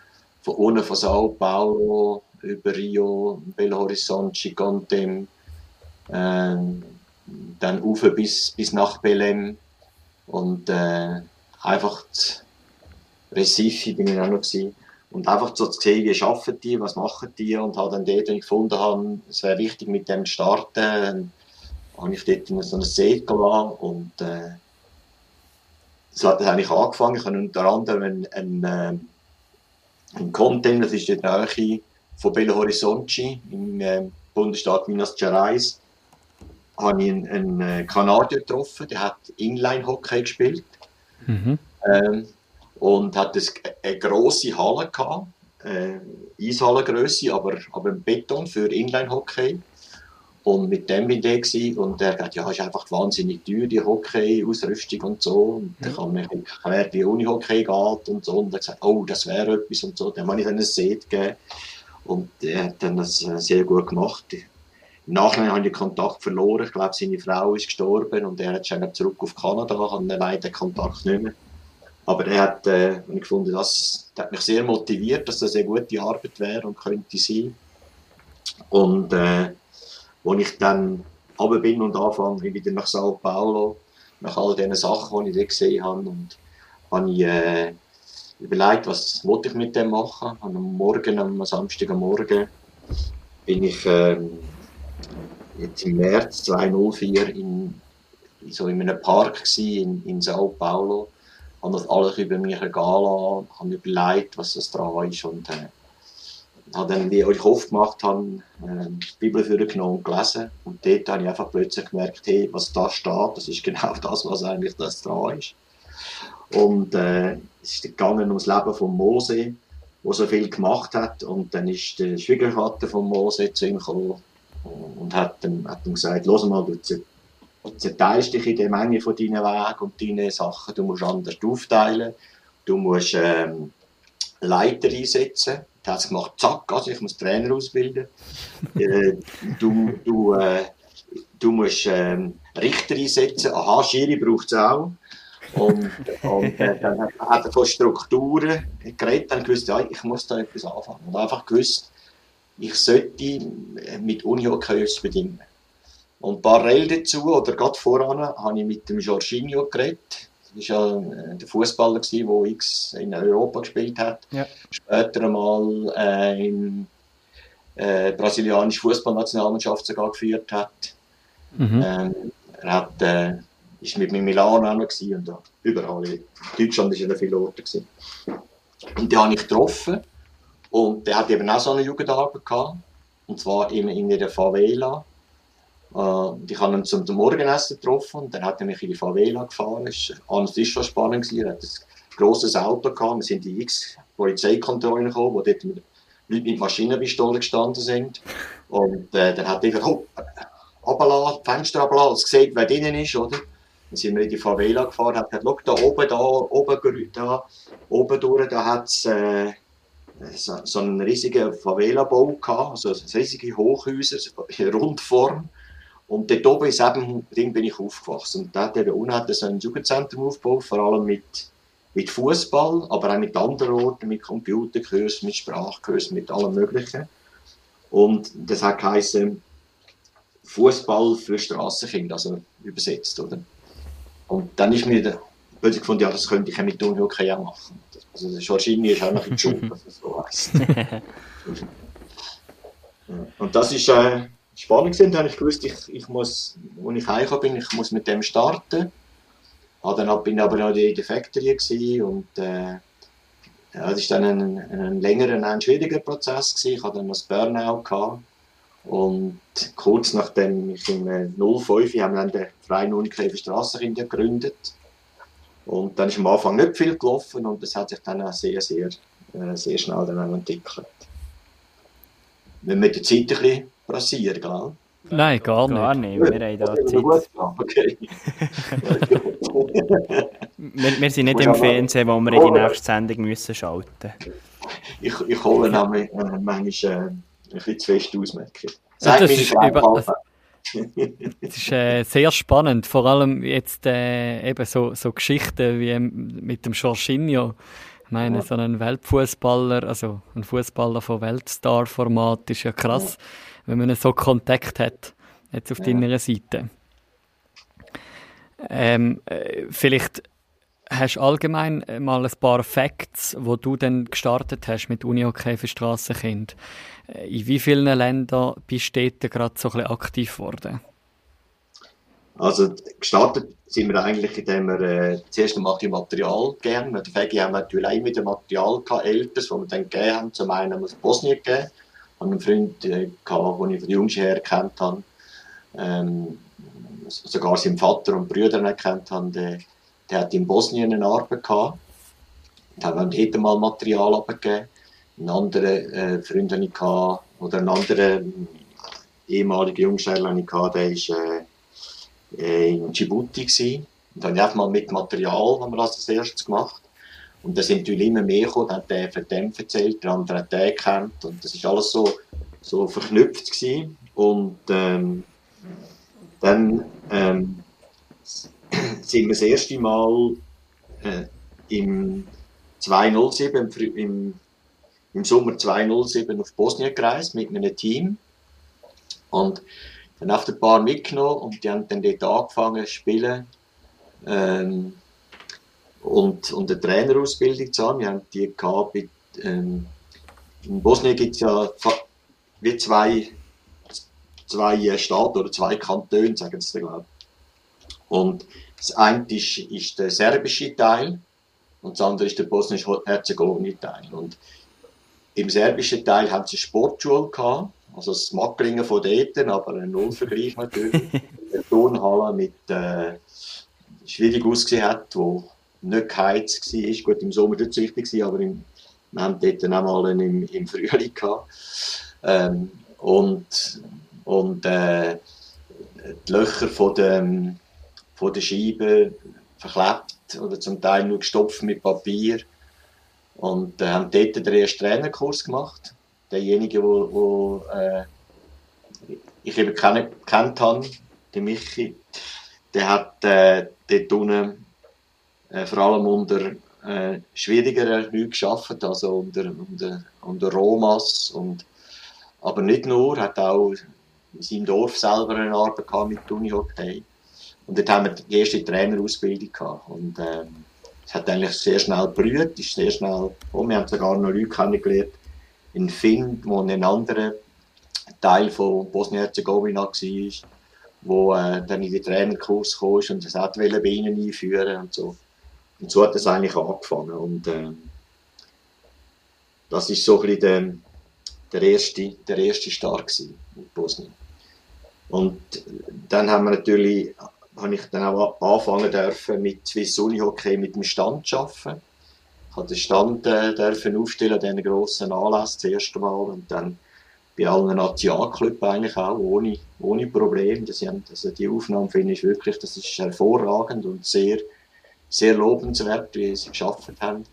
von unten von Sao Paulo über Rio, Belo Horizonte, Chicontem, äh, dann ufer bis, bis nach Belém und äh, einfach Recife bin ich auch noch gewesen. Und einfach so zu sehen, wie arbeiten die, was machen die und habe dann dort, wenn ich gefunden habe, es wäre wichtig mit dem zu starten, habe ich dort so ein See gelassen und äh, so hat das eigentlich angefangen. Ich habe unter anderem einen, einen, äh, einen Content, das ist in der Nähe von Belo Horizonte im äh, Bundesstaat Minas Gerais habe ich einen, einen äh, Kanadier getroffen, der hat Inline-Hockey gespielt mhm. ähm, und hat das, eine grosse Halle gehabt, äh, Eishallengröße, aber, aber Beton für Inline-Hockey. Und mit dem bin ich da und er hat gesagt, ja, ist einfach wahnsinnig teuer, die Hockey-Ausrüstung und so. Und ja. ich habe mir erklärt, wie Uni-Hockey geht und so. Und er hat gesagt, oh, das wäre etwas und so. Dann habe ich dann ein Set gegeben. Und er hat dann das äh, sehr gut gemacht. Im Nachhinein habe ich den Kontakt verloren. Ich glaube, seine Frau ist gestorben und er hat schon zurück auf Kanada, hat leider den Kontakt nicht mehr. Aber er hat, äh, ich gefunden, das, das hat mich sehr motiviert, dass das eine gute Arbeit wäre und könnte sein. Und äh, als ich dann runter bin und anfange, wieder nach Sao Paulo, nach all diesen Sachen, die ich dort gesehen habe, und habe ich äh, überlegt, was wollte ich mit dem machen. Und am Morgen, am Samstag am Morgen, bin ich äh, jetzt im März 2004 in, so in einem Park in, in Sao Paulo. Habe das alles über mich ergehen lassen, habe überlegt, was das dran ist und äh, habe dann, wie ich oft gemacht habe, äh, die Bibel vorgenommen und gelesen. Und dort habe ich einfach plötzlich gemerkt, hey, was da steht, das ist genau das, was eigentlich das dran ist. Und äh, es ist gegangen ums Leben von Mose, der so viel gemacht hat. Und dann ist der Schwiegervater von Mose zu ihm gekommen und hat ihm, hat ihm gesagt, los mal, du zerteilst dich in der Menge von deinen Wegen und deinen Sachen, du musst anders aufteilen, du musst ähm, Leiter einsetzen. Das hat es gemacht, zack, also ich muss Trainer ausbilden. äh, du, du, äh, du musst ähm, Richter einsetzen, aha, Schiri braucht es auch. Und, und äh, dann hat er von Strukturen geredet, dann gewusst, ja, ich muss da etwas anfangen. Und einfach gewusst, ich sollte mit Unihockey bedingen. Und parallel dazu, oder gerade voran, habe ich mit dem Jorginho geredet. Das war ja der Fußballer, der X in Europa gespielt hat. Ja. Später einmal äh, in äh, brasilianische Fußballnationalmannschaft sogar geführt hat. Mhm. Ähm, er hat äh, ist mit mir in Milan auch noch und da, überall. In Deutschland war er viele Orte. Gewesen. Und den habe ich getroffen. Und der hat eben auch so eine Jugendarbeit gehabt. Und zwar in, in einer Favela. Und ich habe ihn zum Morgenessen getroffen und dann hat er mich in die Favela gefahren. Das war schon spannend. Er hat ein grosses Auto gehabt. Wir sind in x Polizeikontrollen gekommen, wo dort Leute mit Maschinenpistolen gestanden sind. Und äh, dann hat er hopp, runterlassen, Fenster runterlassen, es sieht, wer drinnen ist, oder? Dann sind wir in die Favela gefahren, hat gesagt, da oben, da, oben, da, oben durch, da hat es äh, so, so einen riesigen Favela-Bau gehabt, also riesige Hochhäuser, in Rundform. Und dort oben in diesem Ding bin ich aufgewachsen. Und dort eben unten hat er so ein Jugendzentrum aufgebaut, vor allem mit, mit Fußball, aber auch mit anderen Orten, mit Computerkursen, mit Sprachkursen, mit allem Möglichen. Und das hat geheißen Fußball für Strassenkinder, also übersetzt, oder? Und dann ist mir der, plötzlich gefunden, ja, das könnte ich ja mit Unihockey auch machen. Also der Jorginho ist auch noch in die Schule, dass es so heisst. Und das ist äh, spannend gewesen. Da habe ich gewusst, ich, ich muss, als ich heimgekommen bin, ich muss mit dem starten. Ah, dann bin ich aber noch in der Factory und äh, das war dann ein, ein längerer, ein schwieriger Prozess. Gewesen. Ich hatte dann noch das Burnout. Gehabt. Und kurz nachdem ich im 05 haben wir dann den Freien Unikleber Strassenkinder gegründet. Und dann ist am Anfang nicht viel gelaufen und das hat sich dann auch sehr, sehr, äh, sehr schnell dann entwickelt. Wenn mit der Zeit ein bisschen passieren, gell? Nein, gar nicht. Gar nicht, wir haben da Zeit. Okay. wir, wir sind nicht im Fernsehen, wo wir in die nächste Sendung müssen schalten Ich, ich hole nämlich äh, manchmal... Äh, ein bisschen zu fest ausmerken. Ja, das, ist über, das ist äh, sehr spannend, vor allem jetzt äh, eben so, so Geschichten wie mit dem Jorginho. Ich meine, ja. so ein Weltfußballer, also ein Fußballer von Weltstar-Format ist ja krass, ja. Wenn man so Kontakt hat, jetzt auf ja. deiner Seite. Ähm, äh, vielleicht hast du allgemein mal ein paar Facts, wo du dann gestartet hast mit Unihockey für Strassenkind. Äh, in wie vielen Ländern bist du dort gerade so ein bisschen aktiv geworden? Also gestartet sind wir eigentlich, indem wir äh, zuerst einmal die Material gegeben Mit der Fegi haben wir natürlich auch mit dem Material gehabt, Älteres, das wir dann gegeben haben. Zum einen haben wir es Bosnien gegeben. Ich einen Freund, äh, gehabt, den ich von Jungs her kennt habe. Ähm, sogar seinen Vater und Brüder erkannt haben. Der, der hat in Bosnien eine Arbeit gehabt. Da haben wir mal Material abgegeben einen anderen äh, Freund hatte ich oder einen anderen äh, ehemaligen Jungschreiber hatte ich gehabt, der war äh, äh, in Djibouti gewesen. Und dann habe ich einfach mal mit Material haben wir das als erstes gemacht. Und da sind natürlich immer mehr gekommen, dann hat der von dem erzählt, der andere hat den gekannt und das ist alles so, so verknüpft gewesen. Und ähm, dann ähm, sind wir das erste Mal äh, im 207, im, im, Sommer 207 auf Bosnien gereist mit einem Team. Und dann auf ein paar mitgenommen und die haben dann dort angefangen zu spielen. Ähm, und, und eine Trainerausbildung zu haben. Wir haben die gehabt ähm, in Bosnien gibt es ja wie zwei, zwei Staaten oder zwei Kantone, sagen sie glaube Und das eine ist, ist der serbische Teil und das andere ist der bosnisch-herzegowini Teil. Und im serbischen Teil haben sie eine Sportschule gehabt, also das Macklingen von dort, aber ein Nullvergleich natürlich. eine Turnhalle mit, äh, schwierig ausgesehen hat, wo nicht geheizt war. Gut, im Sommer nicht so wichtig, aber im, wir haben dort dann auch mal im, im Frühling. Ähm, und und äh, die Löcher von der, von der Scheibe verklebt oder zum Teil nur gestopft mit Papier. Und äh, haben dort den ersten Trainerkurs gemacht. Derjenige, wo, wo äh, ich eben kennt habe, der Michi, der hat äh, dort unten äh, vor allem unter äh, schwierigeren Leuten geschafft, also unter, unter, unter Romas und aber nicht nur, hat auch in seinem Dorf selber eine Arbeit gehabt mit Unihockey. Und dort haben wir die erste Trainerausbildung gehabt. Und ähm, es hat eigentlich sehr schnell berührt, ist sehr schnell, oh, wir haben sogar noch Leute kennengelernt in Finn, wo ein anderer Teil von Bosnien-Herzegowina war, wo äh, dann in den Trainerkurs kam und das hat bei ihnen einführen und so. Und so hat es eigentlich angefangen. Und äh, das ist so ein bisschen der, der erste, der erste Start in Bosnien. Und dann haben wir natürlich, habe ich dann auch anfangen dürfen mit Swiss Unihockey mit dem Stand zu arbeiten. Ich habe den Stand äh, dürfen aufstellen, diesen grossen Anlass das erste Mal und dann bei allen Nationalclubs eigentlich auch, ohne, ohne Problem. Das also die Aufnahme finde ich wirklich, das ist hervorragend und sehr, sehr lobenswert, wie sie geschafft haben.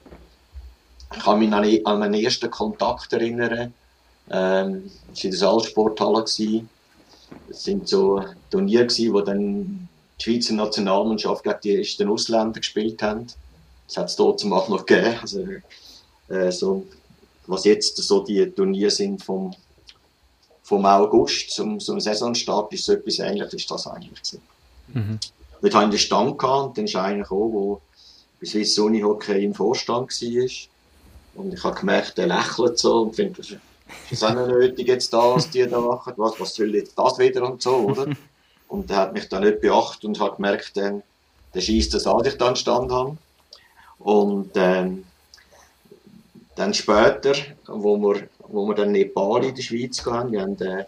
Ich kann mich an, meinen ersten Kontakt erinnern. Ähm, es war in der Saalsporthalle. Es sind so Turniere, wo dann die Schweizer Nationalmannschaft gegen die ersten Ausländer gespielt haben. Das hat es dort auch noch gegeben. Also, äh, so, was jetzt so die Turniere sind vom, vom August zum, zum Saisonstart, ist so etwas ähnliches, ist das eigentlich. Mhm. Dort hatte ich den Stand gehabt, dann ist einer gekommen, der bei Swiss Uni Hockey im Vorstand war. Und ich habe gemerkt, er lächelt so und findet, das ist auch nicht nötig jetzt da, was die da machen, was, was soll jetzt das wieder und so, oder? Und er hat mich dann nicht beachtet und hat gemerkt, dann, der schießt das an, ich dann stand habe. Und ähm, dann später, wo wir, wo wir dann Nepal in der Schweiz gehen, wir haben, äh,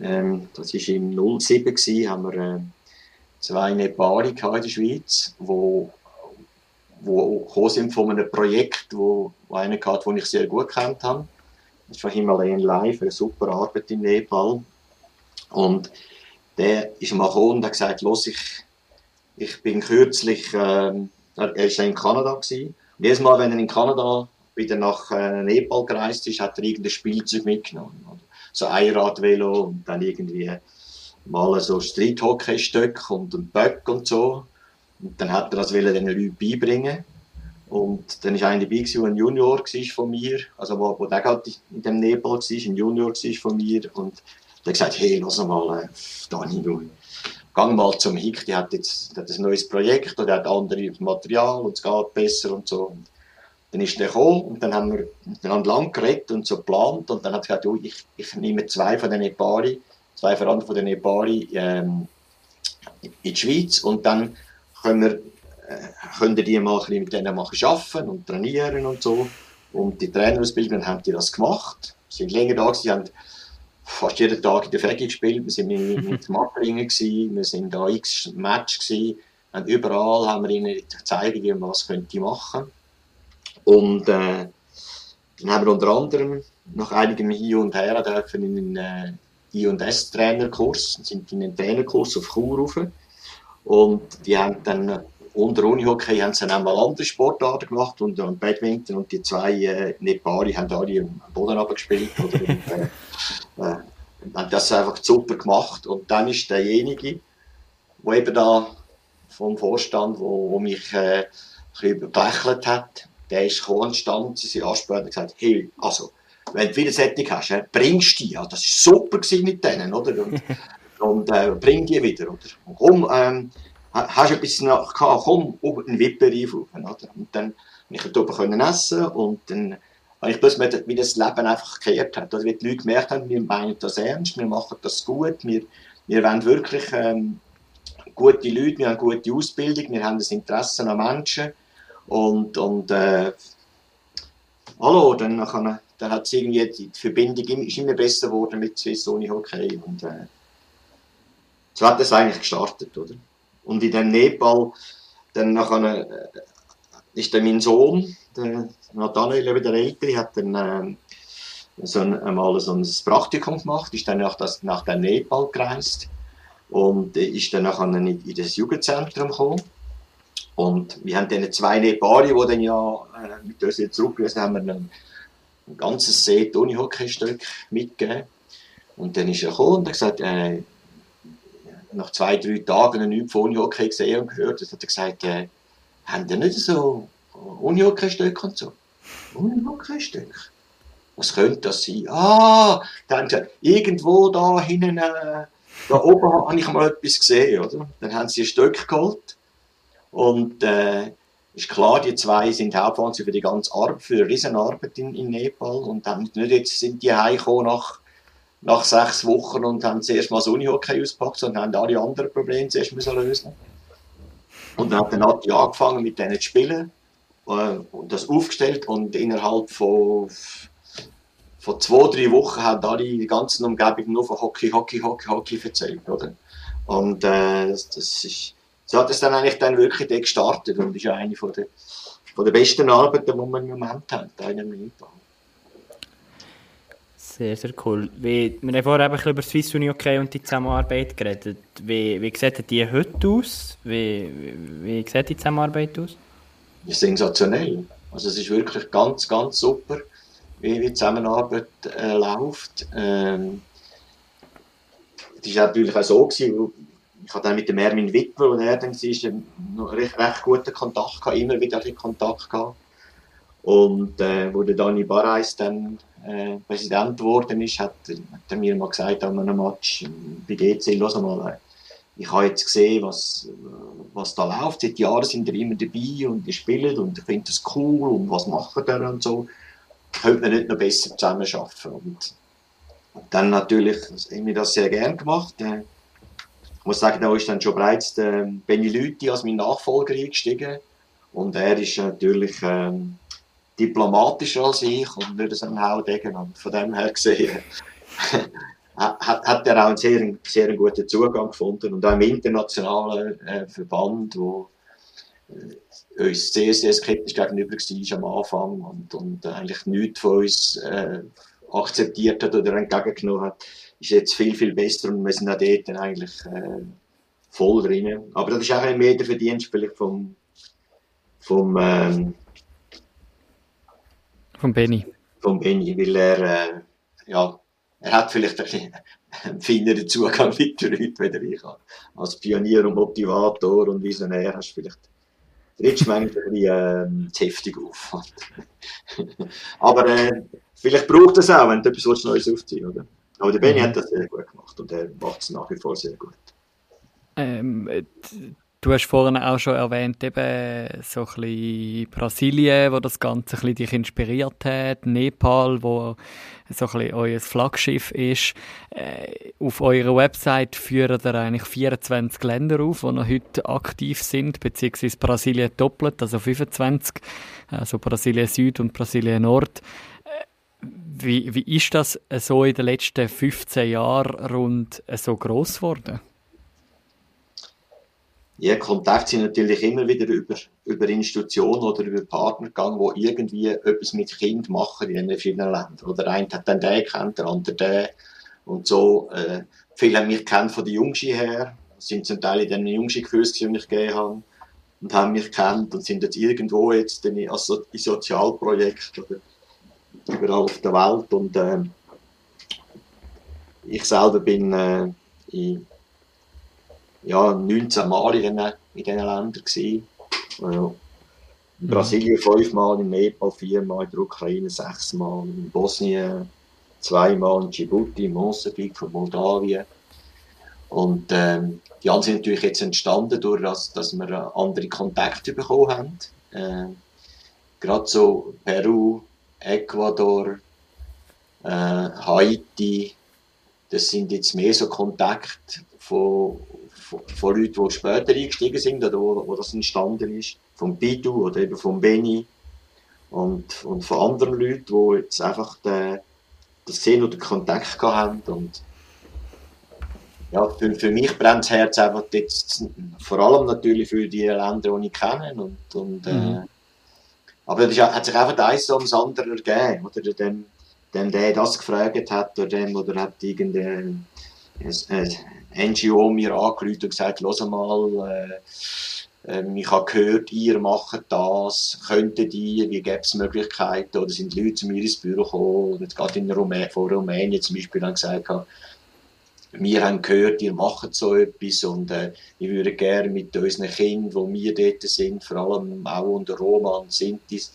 ähm, das war im 07 gewesen, haben wir äh, zwei Nepali in der Schweiz, wo wo sind von einem Projekt, wo, wo einer hatte, ich sehr gut kennt habe. Das war Himalayan Live, eine super Arbeit in Nepal. Und der ist mal gekommen und hat gesagt, los, ich, ich bin kürzlich, ähm, er war in Kanada gewesen. Und jedes Mal, wenn er in Kanada wieder nach äh, Nepal gereist ist, hat er irgendein Spielzeug mitgenommen. Oder? So Einradvelo und dann irgendwie mal so Street-Hockey-Stück und ein Böck und so. Und dann hat er das den Leuten beibringen. Und dann war einer dabei, der ein Junior war von mir, also wo, wo der gerade in dem Nepal war, ein Junior war von mir. Und der hat gesagt, hey, lass mal, äh, Dani, du, gang mal zum Hick, die hat jetzt hat ein neues Projekt und hat anderes Material und es geht besser und so. Und dann ist der gekommen und dann haben wir dann lang geredet und so geplant und dann hat er gesagt, oh, ich, ich nehme zwei von den Nepali, zwei Verantwortlichen von den Nepali ähm, in die Schweiz und dann können wir, äh, können die mal ein mit denen machen, arbeiten und trainieren und so. Und die Trainerausbildungen haben die das gemacht, sind länger da gewesen, haben fast jeden Tag in der Fegi gespielt, wir sind mit, mit Mappringen wir sind da x Match gewesen, und überall haben wir ihnen gezeigt, wie man was könnte machen. Und äh, dann haben wir unter anderem nach einigem Hin und Her dürfen in einen äh, I&S-Trainerkurs, sind in einen Trainerkurs auf Chur rauf. Und die haben dann unter Unihockey haben sie dann andere Sportarten gemacht und, und Badminton und die zwei äh, Nepali haben alle am Boden abgespielt oder äh, äh, haben das einfach super gemacht und dann ist derjenige, wo eben da vom Vorstand, wo, wo mich äh, gelächelt hat, der ist gekommen und stand, sie sind anspäter und gesagt, hey, also, wenn du wieder Sättig hast, bringst du die, ja, das war super mit denen, oder? Und, und äh, bring die wieder, oder? Und komm, ähm, hast du etwas nach, komm, oben einen Wipper rauf, oder? Und dann ich dort oben können essen und dann habe ich plötzlich wie das Leben einfach gekehrt hat, oder wie die Leute gemerkt haben, wir meinen das ernst, wir machen das gut, wir, wir wollen wirklich ähm, gute Leute, wir haben gute Ausbildung, wir haben das Interesse an Menschen und, und äh, hallo, dann, dann, dann hat irgendwie die Verbindung ist immer besser geworden mit Swiss Uni Hockey und äh, so hat das eigentlich gestartet, oder? Und in dem Nepal, dann nachher, äh, ist dann mein Sohn, der Nathanael, der Ältere, hat dann äh, so ein, einmal so ein Praktikum gemacht, ist dann nach, das, nach dem Nepal gereist und ist dann nachher in, in das Jugendzentrum gekommen. Und wir haben dann zwei Nepali, die dann ja äh, mit uns zurückgereist haben, wir ein, ein ganzes Set Unihockey-Stück mitgegeben. Und dann ist er gekommen und hat gesagt, äh, nach zwei, drei Tagen nichts von Unihockey gesehen und gehört, dann hat er gesagt, äh, haben die nicht so Unihockey-Stück und so? Unihockey-Stück? Was könnte das sein? Ah, dann haben gesagt, irgendwo da hinten, äh, da oben habe ich mal etwas gesehen, oder? Dann haben sie ein Stück geholt und äh, ist klar, die zwei sind Hauptverantwortlich für die ganze Arbeit, für Riesenarbeit in, in Nepal und dann nicht jetzt sind die heimgekommen nach, nach sechs Wochen und haben zuerst mal das Unihockey ausgepackt, sondern haben alle anderen Probleme zuerst müssen lösen. Und dann hat dann Adi angefangen mit denen zu spielen äh, und das aufgestellt und innerhalb von vor zwei, drei Wochen haben alle die ganze Umgebung nur von Hockey, Hockey, Hockey, Hockey erzählt, oder? Und äh, das ist so hat es dann eigentlich dann wirklich gestartet und ist eine von der, von der besten Arbeiten, die wir im Moment in einem Sehr, sehr cool. Wie, wir haben vorher ein bisschen über Swiss Uni OK und die Zusammenarbeit geredet. Wie, wie sieht die heute aus? Wie, wie, wie sieht die Zusammenarbeit aus? Sensationell. Also es ist wirklich ganz, ganz super, wie, wie die Zusammenarbeit äh, läuft. Ähm, es war natürlich auch so, gewesen, ich hatte dann mit dem Ermin Wittmer, wo er dann war, noch recht, recht guten Kontakt gehabt, immer wieder Kontakt gehabt. Und äh, wo der Dani Barreis dann äh, Präsident geworden ist, hat, hat er mir mal gesagt an einem Match bei GC, los mal, äh, ich habe jetzt gesehen, was, was da läuft. Seit Jahren sind wir immer dabei und die spielen und ich finde das cool und was machen wir und so. Könnte man nicht noch besser zusammen arbeiten. Und, und dann natürlich haben wir das sehr gern gemacht. Äh, ich muss sagen, da ist dann schon bereits der Benny Lüthi als mein Nachfolger eingestiegen. Und er ist natürlich ähm, diplomatischer als ich und würde sagen Haudegen. Und von dem her gesehen hat, hat er auch einen sehr, sehr guten Zugang gefunden. Und auch im internationalen äh, Verband, wo äh, uns sehr, sehr skeptisch gegenüber war am Anfang und, und eigentlich nichts von uns äh, akzeptiert hat oder entgegengenommen hat ist jetzt viel, viel besser und wir sind auch dort dann eigentlich äh, voll drin. Aber das ist auch ein mehr der Verdienst vielleicht vom, vom, ähm, vom Benny. Vom Benny, weil er, äh, ja, er hat vielleicht ein einen feineren Zugang mit den Leuten, wie ich habe. Als Pionier und Motivator und Visionär hast du vielleicht trittst manchmal ein bisschen äh, zu heftig auf. Aber äh, vielleicht braucht es auch, wenn du etwas Neues aufziehen oder? Aber der Benny mhm. hat das sehr gut gemacht und er macht es nach wie vor sehr gut. Ähm, du hast vorhin auch schon erwähnt, eben so ein bisschen Brasilien, wo das Ganze ein bisschen dich inspiriert hat, Nepal, wo so ein bisschen euer Flaggschiff ist. Äh, auf eurer Website führen ihr eigentlich 24 Länder auf, die noch heute aktiv sind, beziehungsweise Brasilien doppelt, also 25, also Brasilien Süd und Brasilien Nord. Wie, wie ist das so in den letzten 15 Jahren rund so groß geworden? Ja, Kontakt sind natürlich immer wieder über, über Institutionen oder über Partner gegangen, die irgendwie etwas mit Kind machen in den verschiedenen Ländern. Oder einer hat dann den kennt, der andere den. Und so, äh, viele haben mich kennt von der Jungschi her, sind zum Teil in den Jungschi-Kursen, die ich gegeben habe, und haben mich kennt und sind jetzt irgendwo jetzt in, also in Sozialprojekten oder überall auf der Welt. Und äh, ich selber bin äh, in, ja, 19 Mal in diesen, in diesen Ländern gewesen. Also, in Brasilien fünfmal, in Nepal viermal, in der Ukraine sechsmal, in Bosnien zweimal, in Djibouti, in Mosambik von Moldawien. Und ähm, die anderen sind natürlich jetzt entstanden, durch das, dass wir andere Kontakte bekommen haben. Äh, Gerade so Peru, Ecuador, äh, Haiti, das sind jetzt mehr so Kontakte von, von, von Leuten, die später eingestiegen sind oder wo, wo das entstanden ist. Vom Bidu oder eben vom Beni und, und von anderen Leuten, die jetzt einfach den, das Sehen oder Kontakt haben und ja, für, für mich brennt das Herz einfach jetzt, vor allem natürlich für die Länder, die ich kenne und, und äh, mhm. äh, aber es hat sich einfach eins ums andere ergeben, oder? Dem, dem der das gefragt hat, oder dem, oder hat irgendein NGO mir angerufen und gesagt, los mal, äh, äh, ich habe gehört, ihr macht das, könntet ihr, wie gäbe es Möglichkeiten, oder sind Leute zu mir ins Büro gekommen, und gerade in Rumä von Rumänien zum Beispiel dann gesagt, wir haben gehört, ihr macht so etwas und äh, wir würden gerne mit unseren Kindern, die wir dort sind, vor allem auch unter Roma und Sintis,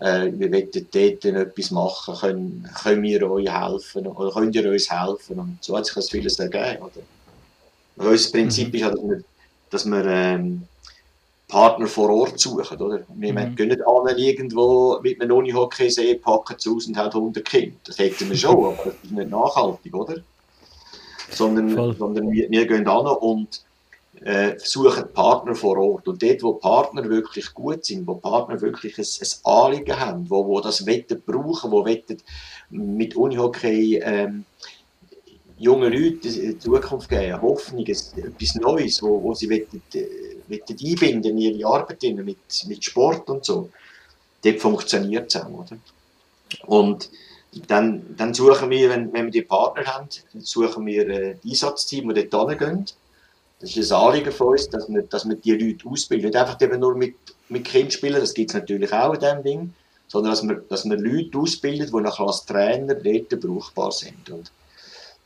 äh, wir wollen dort etwas machen, können, können wir euch helfen oder könnt ihr uns helfen und so hat sich das vieles ergeben. Oder? Unser Prinzip mhm. ist ja, dass wir, dass wir ähm, Partner vor Ort suchen, oder? Wir mhm. gehen nicht alle irgendwo mit einem Unihockey-See, packen zu Hause und haben 100 Kinder. Das hätten wir schon, aber das ist nicht nachhaltig, oder? Sondern, sondern wir, wir gehen an und äh, suchen Partner vor Ort. Und dort, wo Partner wirklich gut sind, wo Partner wirklich ein, ein Anliegen haben, wo, wo das Wetten brauchen, wo Wetten mit Unihockey ähm, junge Leute eine Zukunft geben, Hoffnung, etwas Neues, wo, wo sie wettet, äh, wettet einbinden in ihre Arbeit mit, mit Sport und so. Dort funktioniert es auch, oder? Und dann, dann suchen wir, wenn, wenn wir die Partner haben, suchen wir äh, Einsatzteam, die dort hingehen. Das ist ein Anliegen von uns, dass wir, dass wir die Leute ausbilden. Nicht einfach eben nur mit, mit Kindern spielen, das gibt es natürlich auch in diesem Ding, sondern dass wir, dass wir Leute ausbilden, die nachher als Trainer dort brauchbar sind. Und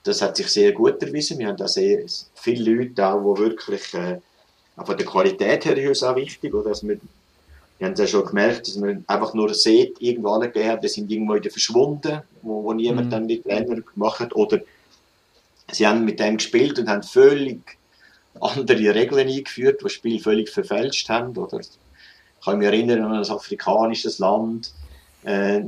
das hat sich sehr gut erwiesen. Wir haben da sehr viele Leute auch, die wirklich, äh, von der Qualität her ist auch wichtig, oder, dass wir wir haben es ja schon gemerkt, dass man einfach nur sieht, irgendwo angegeben hat, die sind irgendwo wieder verschwunden, wo, wo niemand mhm. dann die Trainer gemacht hat. Oder sie haben mit dem gespielt und haben völlig andere Regeln eingeführt, die das Spiel völlig verfälscht haben. Oder ich kann mich erinnern an ein afrikanisches Land, äh,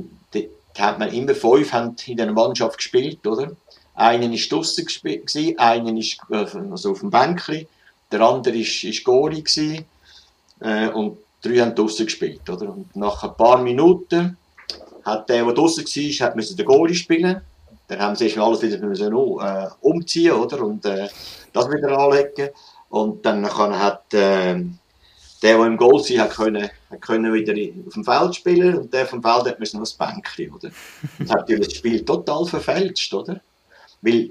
da hat man immer fünf haben in einer Mannschaft gespielt, oder? Einen ist draussen gewesen, einen ist äh, also auf dem Bänkli, der andere ist, ist Gori gewesen, äh, und drei haben draussen gespielt, oder? Und nach ein paar Minuten hat der, der draussen war, hat müssen den Goalie spielen. Dann haben sie erstmal alles wieder müssen, uh, umziehen, oder? Und äh, das wieder anlegen. Und dann hat äh, der, der im Goal war, hat können, hat können wieder auf dem Feld spielen und der vom Feld hat müssen das Bänkchen, oder? Das hat das Spiel total verfälscht, oder? Weil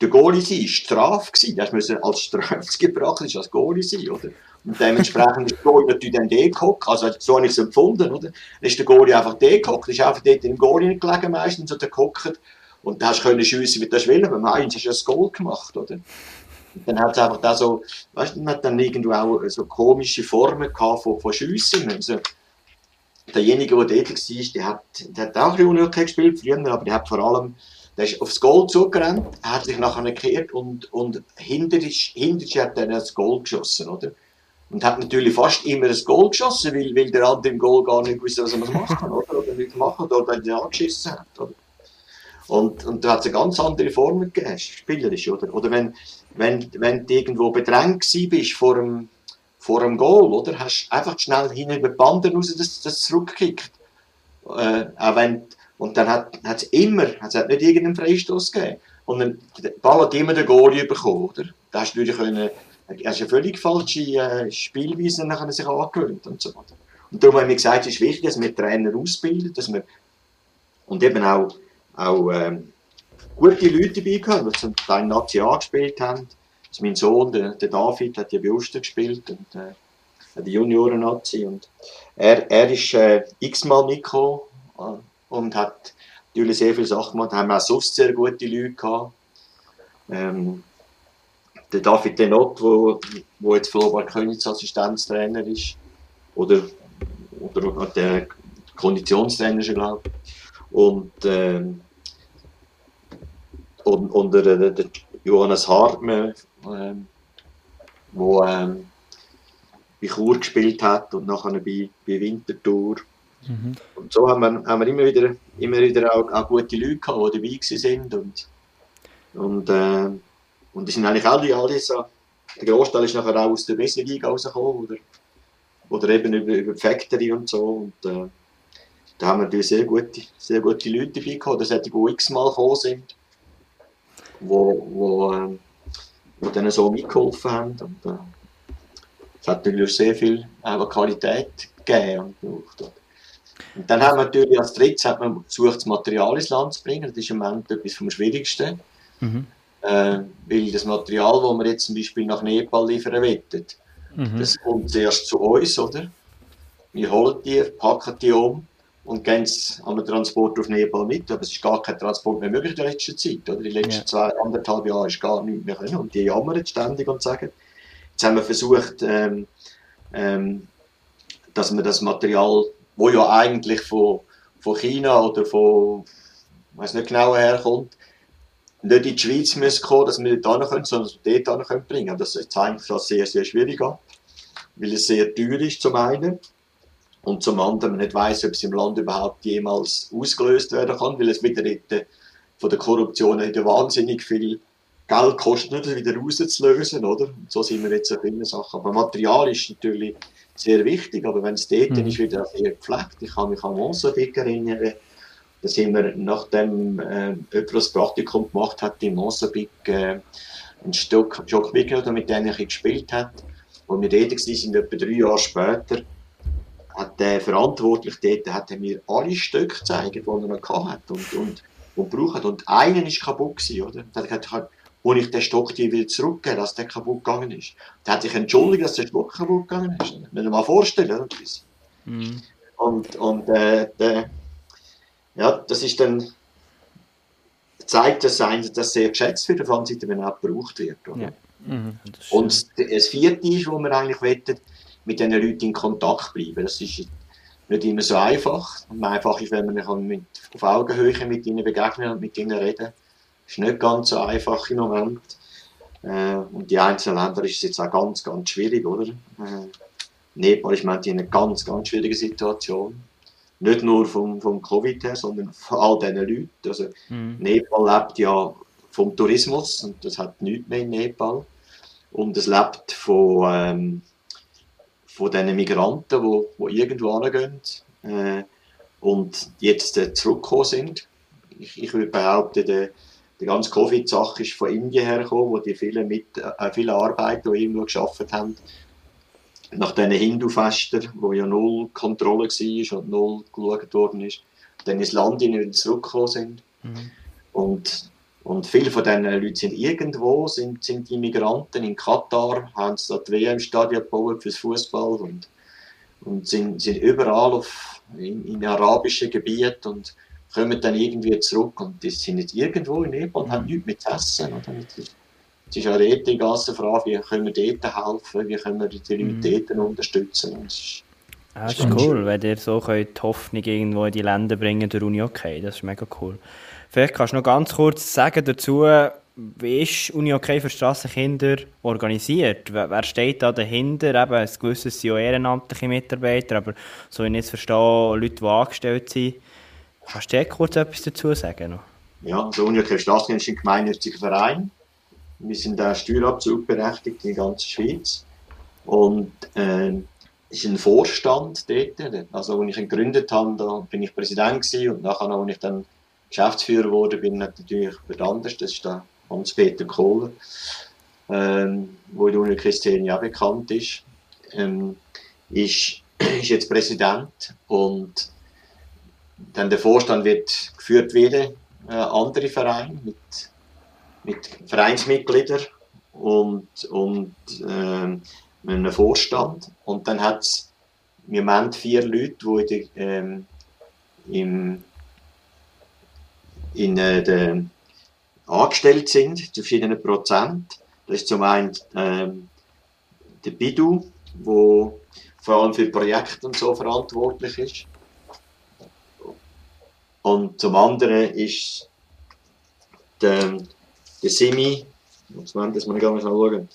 der Goalie war Strafe. Der musste als Strafe gebracht als Goalie sein, oder? Und dementsprechend ist Goalie natürlich dann degehockt. Also, so habe ich es empfunden, oder? Dann ist der Goalie einfach degehockt, ist einfach dort im Goalie gelegen meistens, oder gehockt. Und da hast du können schiessen, wie du willst. Beim Eins hast du ein Goal gemacht, oder? Und dann hat es einfach da so, weißt du, man hat dann irgendwo auch so komische Formen gehabt von, von Schiessen. Also, derjenige, der dort war, der hat, der hat auch ein bisschen gespielt früher, aber der hat vor allem, der ist aufs Goal zugerannt, hat sich nachher gekehrt und, und hinter, hinter hat dann das Goal geschossen, oder? Und hat natürlich fast immer ein Goal geschossen, weil, weil der andere im Goal gar nicht wusste, was er machen oder? Oder nicht machen, oder wenn er angeschissen hat, oder? Und, und da hat es eine ganz andere Form gegeben, spielerisch, oder? Oder wenn, wenn, wenn du irgendwo bedrängt bist vor dem, vor dem Goal, oder? Hast du einfach schnell hinten über die Bande raus das, das zurückgekickt. Äh, auch wenn, und dann hat es immer, hat es nicht irgendeinen Freistoß gegeben. Und dann, der Ball hat immer den Goal bekommen, oder? Da hast du natürlich können, er ist eine völlig falsche äh, Spielweise nachher sich angewöhnt und so weiter. Und darum haben wir gesagt, es ist wichtig, dass wir Trainer ausbilden, dass wir und eben auch, auch ähm, gute Leute dabei haben, die zum Teil Nazi gespielt haben. Also mein Sohn, der, der David, hat ja bei Uster gespielt und äh, die Junioren-Nazi er, er ist äh, x-mal mitgekommen äh, und hat natürlich sehr viele Sachen gemacht. Da haben wir auch sonst sehr gute Leute gehabt. Ähm, der David Denot, wo, wo jetzt Flohbar Königs Assistenztrainer ist, oder oder der Konditionstrainer, glaube ich. Und, ähm, und, und der, der, der Johannes Hartmann, ähm, wo ähm, bei Chur gespielt hat und nachher bei, bei Winterthur. Mhm. Und so haben wir, haben wir immer wieder, immer wieder auch, auch gute Leute gehabt, die dabei sind und, und, äh, und die sind eigentlich alle, alle so, der Großteil ist nachher auch aus der Wessenliga rausgekommen oder, oder eben über, über die Factory und so und äh, da haben wir natürlich sehr gute, sehr gute Leute dabei gehabt, das hätte die x-mal gekommen sind, wo, wo, äh, wo dann so mitgeholfen haben und äh, es hat natürlich sehr viel auch Qualität gegeben und, und dann haben wir natürlich als drittes hat man versucht, das Material ins Land zu bringen. Das ist im Moment etwas vom Schwierigsten. Mhm. Äh, weil das Material, das wir jetzt zum Beispiel nach Nepal liefern wollen, mhm. das kommt zuerst zu uns, oder? Wir holen die, packen die um und gehen an den Transport auf Nepal mit. Aber es ist gar kein Transport mehr möglich in der letzten Zeit. Oder? Die letzten ja. zwei, anderthalb Jahre ist gar nichts mehr können. Und die jammern ständig und sagen, jetzt haben wir versucht, ähm, ähm, dass wir das Material, wo ja eigentlich von, von China oder von, ich weiß nicht genau herkommt, nicht in die Schweiz müssen kommen, dass wir dort können, sondern dort können bringen. Das zeigt das sehr, sehr schwierig an, weil es sehr teuer ist zum einen und zum anderen man nicht weiß, ob es im Land überhaupt jemals ausgelöst werden kann, weil es wieder von der Korruption wieder wahnsinnig viel Geld kostet, das wieder rauszulösen, oder? Und so sind wir jetzt auf vielen Sachen. Aber Material ist natürlich sehr wichtig, aber wenn es dort mhm. ist, wieder sehr gepflegt. Ich kann mich an Mosambik erinnern, da sind wir, nachdem äh, jemand das Praktikum gemacht hat in Mosambik, äh, ein Stück Jock Wigner, mit dem ich gespielt habe, wo wir dort waren, etwa drei Jahre später, hat der Verantwortliche dort hat er mir alle Stücke gezeigt, die er noch hatte und, und, und braucht. Und einen ist kaputt gewesen, oder? Da hat gesagt, wo ich den Stock die wieder zurückgeben, dass der kaputt gegangen ist. Der hat sich entschuldigt, dass der Stock kaputt gegangen ist. Wenn ihr mal vorstellen, oder? Mhm. Und, und äh, der, ja, das ist dann, zeigt das dass sehr geschätzt wird, vor allem seit wenn auch gebraucht wird. Oder? Ja. Mhm, das und das vierte ist, wo wir eigentlich wettet, mit diesen Leuten in Kontakt bleiben. Das ist nicht immer so einfach. Einfach ist, wenn man mit, auf Augenhöhe mit ihnen begegnen und mit ihnen reden. Das ist nicht ganz so einfach im Moment. Äh, und die einzelnen Länder ist es jetzt auch ganz, ganz schwierig, oder? Äh, Nepal ist in einer ganz, ganz schwierigen Situation nicht nur vom, vom Covid her, sondern von all diesen Leuten. Also mhm. Nepal lebt ja vom Tourismus und das hat nichts mehr in Nepal. Und es lebt von, ähm, von diesen Migranten, die wo, wo irgendwo hingehen äh, und jetzt äh, zurückgekommen sind. Ich, ich würde behaupten, der, die ganze Covid-Sache ist von Indien hergekommen, wo die viele, mit, äh, viele Arbeiter, die irgendwo geschafft haben, nach diesen Hindu-Festen, wo ja null Kontrolle war und null geschaut worden ist, dann ins Land wieder zurückgekommen sind. Mhm. Und, und viele von diesen Leuten sind irgendwo, sind, sind Immigranten in Katar, haben sie das WM-Stadion gebaut fürs Fußball und, und sind, sind überall auf, in, in arabischen Gebieten und kommen dann irgendwie zurück und die sind jetzt irgendwo in Nepal und haben nichts mit zu essen. Oder? Es ist auch dort die ganze Frage, wie können wir dort helfen, wie können wir die Leute mhm. unterstützen. Und ist, ah, das ist, cool, wenn ihr so könnt die Hoffnung irgendwo in die Länder bringen der Uni okay. Das ist mega cool. Vielleicht kannst du noch ganz kurz sagen dazu, wie ist Uni okay für Strassenkinder organisiert? Wer steht da dahinter? Eben, ein gewisses sind ja ehrenamtliche Mitarbeiter, aber so wie ich es verstehe, Leute, die angestellt sind. Kannst du dir kurz etwas dazu sagen? Noch? Ja, also Uni okay für Strassenkinder ist ein gemeinnütziger Verein wir sind auch Steuerabzug berechtigt in der ganzen Schweiz. Und äh, ist ein Vorstand dort. Also, als ich ihn gegründet habe, da bin ich Präsident gewesen und nachher, als ich dann Geschäftsführer wurde, bin ich natürlich jemand anders. Das ist der Hans-Peter Kohler, ähm, wo in der Universität ja bekannt ist. Ähm, ist, ist jetzt Präsident und dann der Vorstand wird geführt wie äh, andere Vereine mit mit Vereinsmitgliedern und, und äh, einem Vorstand. Und dann hat es im Moment vier Leute, die in, äh, im, in äh, der, angestellt sind, zu verschiedenen Prozent. Das ist zum einen äh, der Bidu, wo vor allem für Projekte und so verantwortlich ist. Und zum anderen ist der, der Simi, das muss man gar nicht schauen,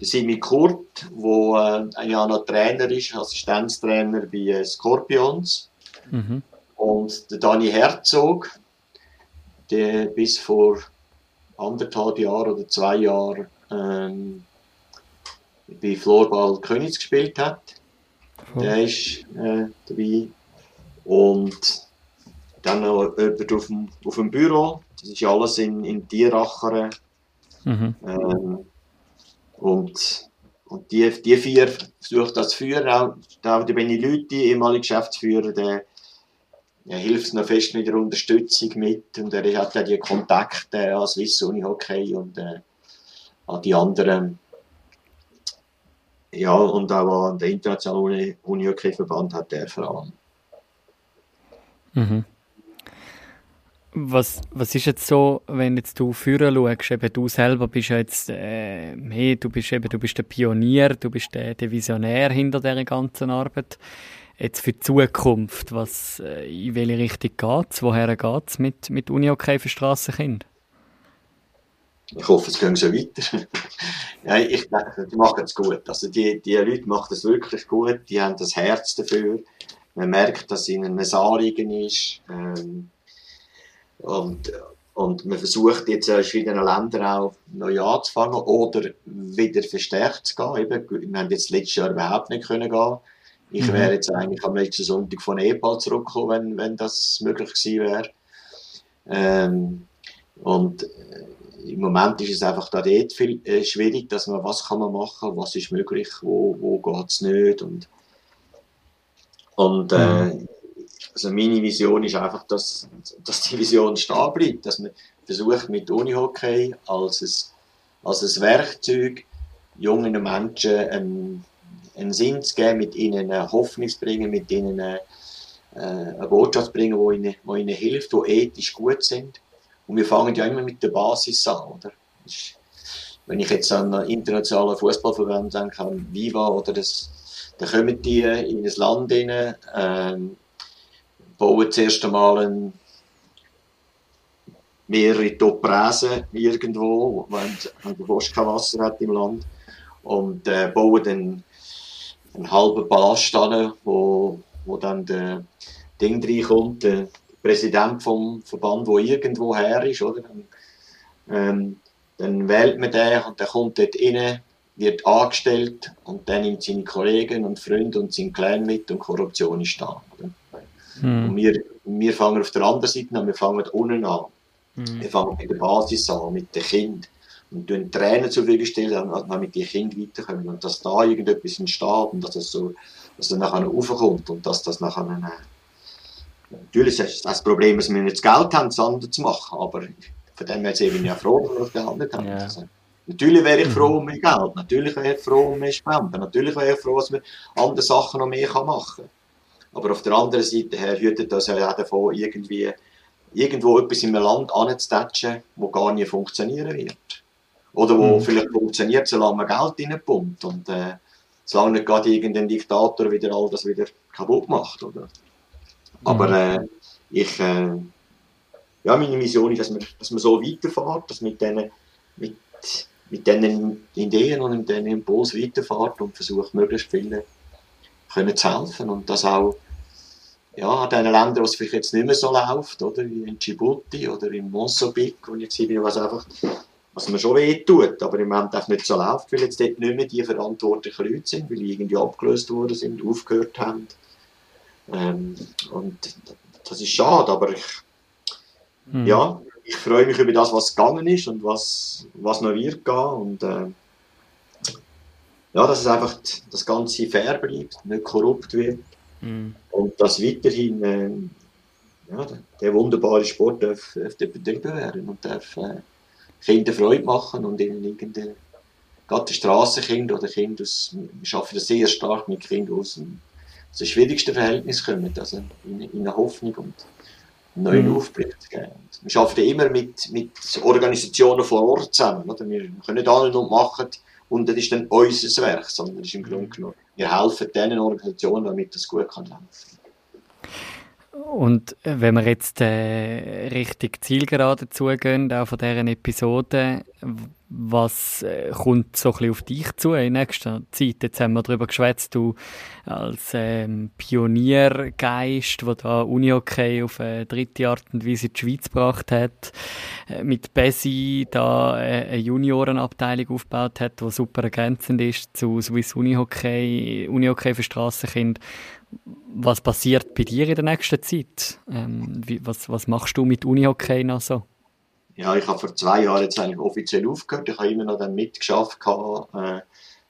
der Simi Kurt, der äh, ja noch Trainer ist, Assistenztrainer bei äh, Scorpions. Mhm. Und der Dani Herzog, der bis vor anderthalb Jahren oder zwei Jahren ähm, bei Floorball Königs gespielt hat. Oh. Der ist äh, dabei. Und dann noch jemand auf dem, auf dem Büro. Das ist alles in, in Tieracher. Mhm. Ähm, und, und die, die vier versucht das zu führen. Auch, auch der Benny Lüthi, ehemaliger Geschäftsführer, der, der hilft noch fest mit der Unterstützung mit. Und er hat ja die Kontakte an Swiss Uni Hockey und äh, an die anderen. Ja, und auch an den Internationalen Uni Hockey Verband hat er vor allem. Mhm. Was, was ist jetzt so, wenn jetzt du führen schaust, eben du selber bist ja jetzt, äh, hey, du bist eben, du bist der Pionier, du bist der, der Visionär hinter dieser ganzen Arbeit. Jetzt für die Zukunft, was, äh, in welche Richtung geht's? Woher geht's mit, mit Uni-Okay für Strassenkinder? Ich hoffe, es geht so weiter. ja, ich denke, die machen es gut. Also die, die Leute machen es wirklich gut, die haben das Herz dafür. Man merkt, dass ihnen ein Anliegen ist. Ähm, und, und man versucht jetzt in verschiedenen Ländern auch neu anzufangen oder wieder verstärkt zu gehen. Eben, wir haben jetzt letztes Jahr überhaupt nicht können gehen. Ich mhm. wäre jetzt eigentlich am letzten Sonntag von Nepal zurückgekommen, wenn, wenn das möglich gewesen wäre. Ähm, und äh, im Moment ist es einfach da dort viel, äh, schwierig, dass man, was kann man machen, was ist möglich, wo, wo geht es nicht. Und, und äh, mhm. Also meine Vision ist einfach, dass, dass die Vision stehen bleibt, dass man versucht mit Unihockey als ein, als ein Werkzeug jungen Menschen einen, einen Sinn zu geben, mit ihnen eine Hoffnung zu bringen, mit ihnen eine, äh, eine Botschaft zu bringen, die ihnen, die ihnen hilft, die ethisch gut sind. Und wir fangen ja immer mit der Basis an, oder? Wenn ich jetzt an internationalen Fußballverband denke, an Viva oder das, dann kommen die in ein Land rein, ähm, bauen zuerst einmal ein, mehrere Topräsen irgendwo, wenn, der fast kein Wasser hat im Land. Und äh, bauen dann einen halben Palast an, wo, wo dann der Ding reinkommt, der Präsident vom Verband, der irgendwo her ist, oder? Ähm, dann wählt man den und der kommt dort rein, wird angestellt und dann nimmt seine Kollegen und Freunde und seinen Clan mit und Korruption ist da. Oder? Mhm. Und wir, wir fangen auf der anderen Seite an, wir fangen unten an. Mhm. Wir fangen bei der Basis an, mit den Kindern. Und tun Tränen zur Verfügung stellen, damit die Kinder weiterkommen. Und dass da irgendetwas entsteht und dass das so, dass das nachher raufkommt und dass das nachher eine, Natürlich ist das Problem, dass wir nicht das Geld haben, das andere zu machen, aber von dem her bin ich ja froh, dass wir das gehandelt haben. Ja. Also, natürlich wäre ich froh um mehr Geld, natürlich wäre ich froh um mehr Spenden, natürlich wäre ich froh, dass wir andere Sachen noch mehr machen können. Aber auf der anderen Seite her hütet das ja auch davon, irgendwie irgendwo etwas in einem Land anzutatschen, wo gar nicht funktionieren wird. Oder wo mhm. vielleicht funktioniert, solange man Geld reinpumpt. Und äh, solange nicht gerade irgendein Diktator wieder all das wieder kaputt macht. Oder? Mhm. Aber äh, ich, äh, ja, meine Mission ist, dass man, dass man so weiterfährt, dass mit diesen mit, mit diesen Ideen und mit diesen Impuls weiterfährt und versucht, möglichst vielen können zu helfen und das auch ja, an den Ländern, wo es vielleicht jetzt nicht mehr so läuft, oder, wie in Djibouti oder in Mosambik, wo ich jetzt bin, was einfach, was mir schon weh tut, aber im Moment auch nicht so läuft, weil jetzt dort nicht mehr die verantwortlichen Leute sind, weil die irgendwie abgelöst worden sind, aufgehört haben. Ähm, und das ist schade, aber ich, mhm. ja, ich freue mich über das, was gegangen ist und was, was noch wird gehen und, äh, ja, dass es einfach das Ganze fair bleibt, nicht korrupt wird. Mhm. Und dass weiterhin äh, ja, der, wunderbare Sport darf, darf betrieben werden und darf äh, Kinder Freude machen und ihnen irgendeine, gerade die Strassenkinder oder Kinder aus, wir arbeiten das sehr stark mit Kindern aus dem, aus dem schwierigsten Verhältnis kommen, also in, in eine Hoffnung und einen neuen mhm. Aufblick zu geben. Und wir arbeiten immer mit, mit Organisationen vor Ort zusammen. Oder? Wir können nicht alle nur machen und das ist dann unser Werk, sondern das ist im Grunde genommen wir helfen diesen Organisationen, damit das gut kann laufen. Und wenn wir jetzt äh, richtig zielgerade zugehen, auch von deren Episode, was äh, kommt so ein bisschen auf dich zu in nächster Zeit? Jetzt haben wir darüber geschwätzt, du als ähm, Pioniergeist, der da Unihockey auf eine dritte Art und Weise in die Schweiz gebracht hat, äh, mit Besi da äh, eine Juniorenabteilung aufgebaut hat, die super ergänzend ist zu Swiss Unihockey, Unihockey für Strassenkinder was passiert bei dir in der nächsten Zeit? Ähm, wie, was, was machst du mit Unihockey noch so? Ja, ich habe vor zwei Jahren jetzt eigentlich offiziell aufgehört. Ich habe immer noch dann mitgeschafft äh,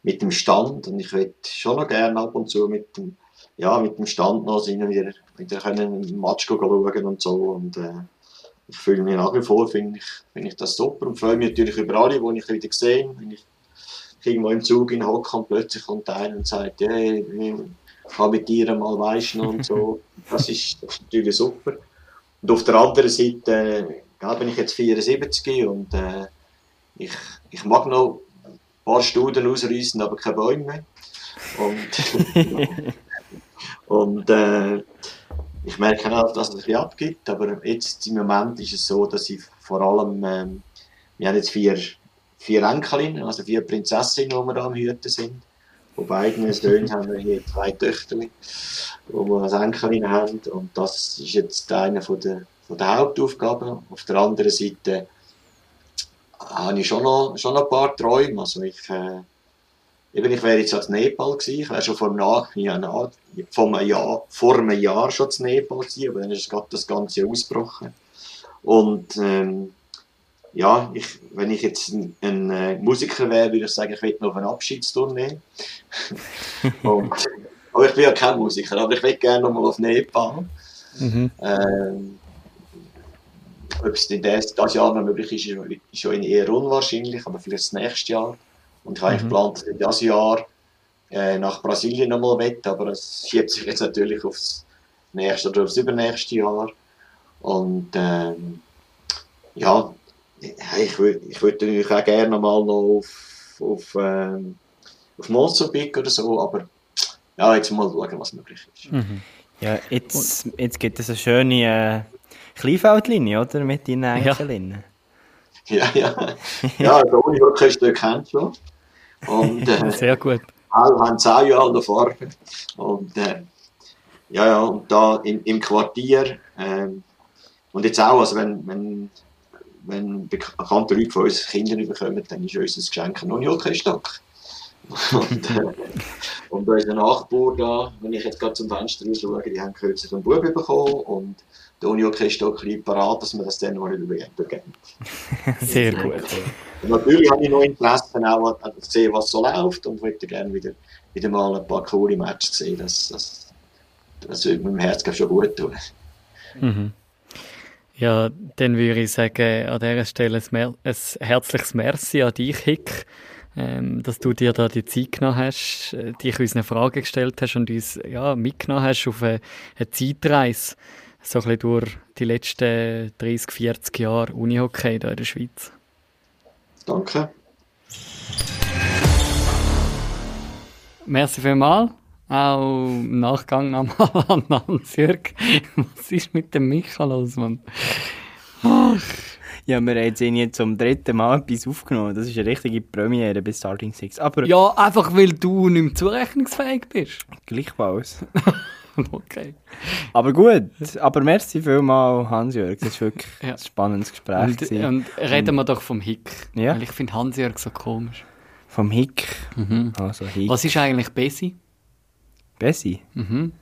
mit dem Stand und ich würde schon noch gerne ab und zu mit dem, ja, mit dem Stand noch sind wieder, wieder können einen Match schauen und so und äh, ich fühle mich nach wie vor, finde ich, find ich das super und freue mich natürlich über alle, die ich wieder sehe. Wenn ich irgendwo im Zug in Hock und plötzlich kommt einer und sagt, hey, kann mit dir mal weischen und so. Das ist, das ist natürlich super. Und auf der anderen Seite äh, bin ich jetzt 74 und äh, ich, ich mag noch ein paar Studien ausreißen, aber keine Bäume mehr. Und, und äh, ich merke auch, dass es ein abgibt, aber jetzt im Moment ist es so, dass ich vor allem, ähm, wir haben jetzt vier, vier Enkelinnen, also vier Prinzessinnen, die wir da am Hüten sind. Von beiden Söhnen haben wir hier zwei Töchter, die wir als Enkelin haben. Und das ist jetzt eine von der, von der Hauptaufgaben. Auf der anderen Seite habe ich schon noch, schon noch ein paar Träume. Also ich, äh, eben, ich wäre jetzt als Nepal gewesen. Ich wäre schon vor einem Jahr, ja, vor einem Jahr, vor einem Jahr schon zu Nepal gewesen, aber dann ist gerade das Ganze ausgebrochen. Und, ähm, ja, ich, wenn ich jetzt ein, ein äh, Musiker wäre, würde ich sagen, ich will noch eine Abschiedstournee. und, aber ich bin ja kein Musiker, aber ich will gerne noch mal auf Nepal. Mhm. Ähm, ob es in das, das Jahr noch möglich ist, ist schon eher unwahrscheinlich, aber vielleicht das nächste Jahr. Und ich habe mhm. geplant, ich das Jahr äh, nach Brasilien nochmal wette, aber es schiebt sich jetzt natürlich aufs nächste oder aufs übernächste Jahr. Und ähm, ja, ich würde ich würd natürlich auch gerne mal noch auf, auf, ähm, auf Mozambique oder so, aber ja, jetzt mal schauen, was möglich ist. Mhm. Ja, jetzt, jetzt gibt es eine schöne äh, Kleinfeldlinie, oder? Mit deinen Enkelinnen. Ja, ja. Ja, der Uni-Orchester kennt schon. Und, äh, Sehr gut. Alle haben zehn Jahre Farbe. Und, äh, ja, ja, und da im, im Quartier, ähm, und jetzt auch, also wenn, wenn wenn bekannte Leute von uns Kinder bekommen, dann ist unser Geschenk noch nicht kein Stock. und, äh, und unser Nachbar da, wenn ich jetzt gerade zum Fenster raus schaue, die haben kürzlich einen Bub bekommen und der Uni kein Stock parat, dass man das dann noch nicht übergeben. Sehr gut. Und natürlich habe ich noch Interesse auch an sehen, was so läuft und würde gerne wieder, wieder mal ein paar coole Matches sehen. Das, das, das würde meinem Herz schon gut tun. Mhm. Ja, dann würde ich sagen, an dieser Stelle ein, ein herzliches Merci an dich, Hick, ähm, dass du dir da die Zeit genommen hast, äh, dich uns eine Frage gestellt hast und uns ja, mitgenommen hast auf eine, eine Zeitreise, so ein bisschen durch die letzten 30, 40 Jahre Unihockey hier in der Schweiz. Danke. Merci vielmals. Auch im Nachgang nochmal an Hans-Jörg. Was ist mit dem Micha los, Mann? Ach. Ja, wir haben jetzt zum dritten Mal etwas aufgenommen. Das ist eine richtige Premiere bei Starting Six. Aber ja, einfach weil du nicht mehr zurechnungsfähig bist. Gleichfalls. okay. Aber gut. Aber merci vielmals, Hans-Jörg. Das war wirklich ja. ein spannendes Gespräch. Und, und reden wir doch vom Hick. Ja. Weil ich finde Hans-Jörg so komisch. Vom Hick? Mhm. Also Hick. Was ist eigentlich Bessi? Besi? Mhm.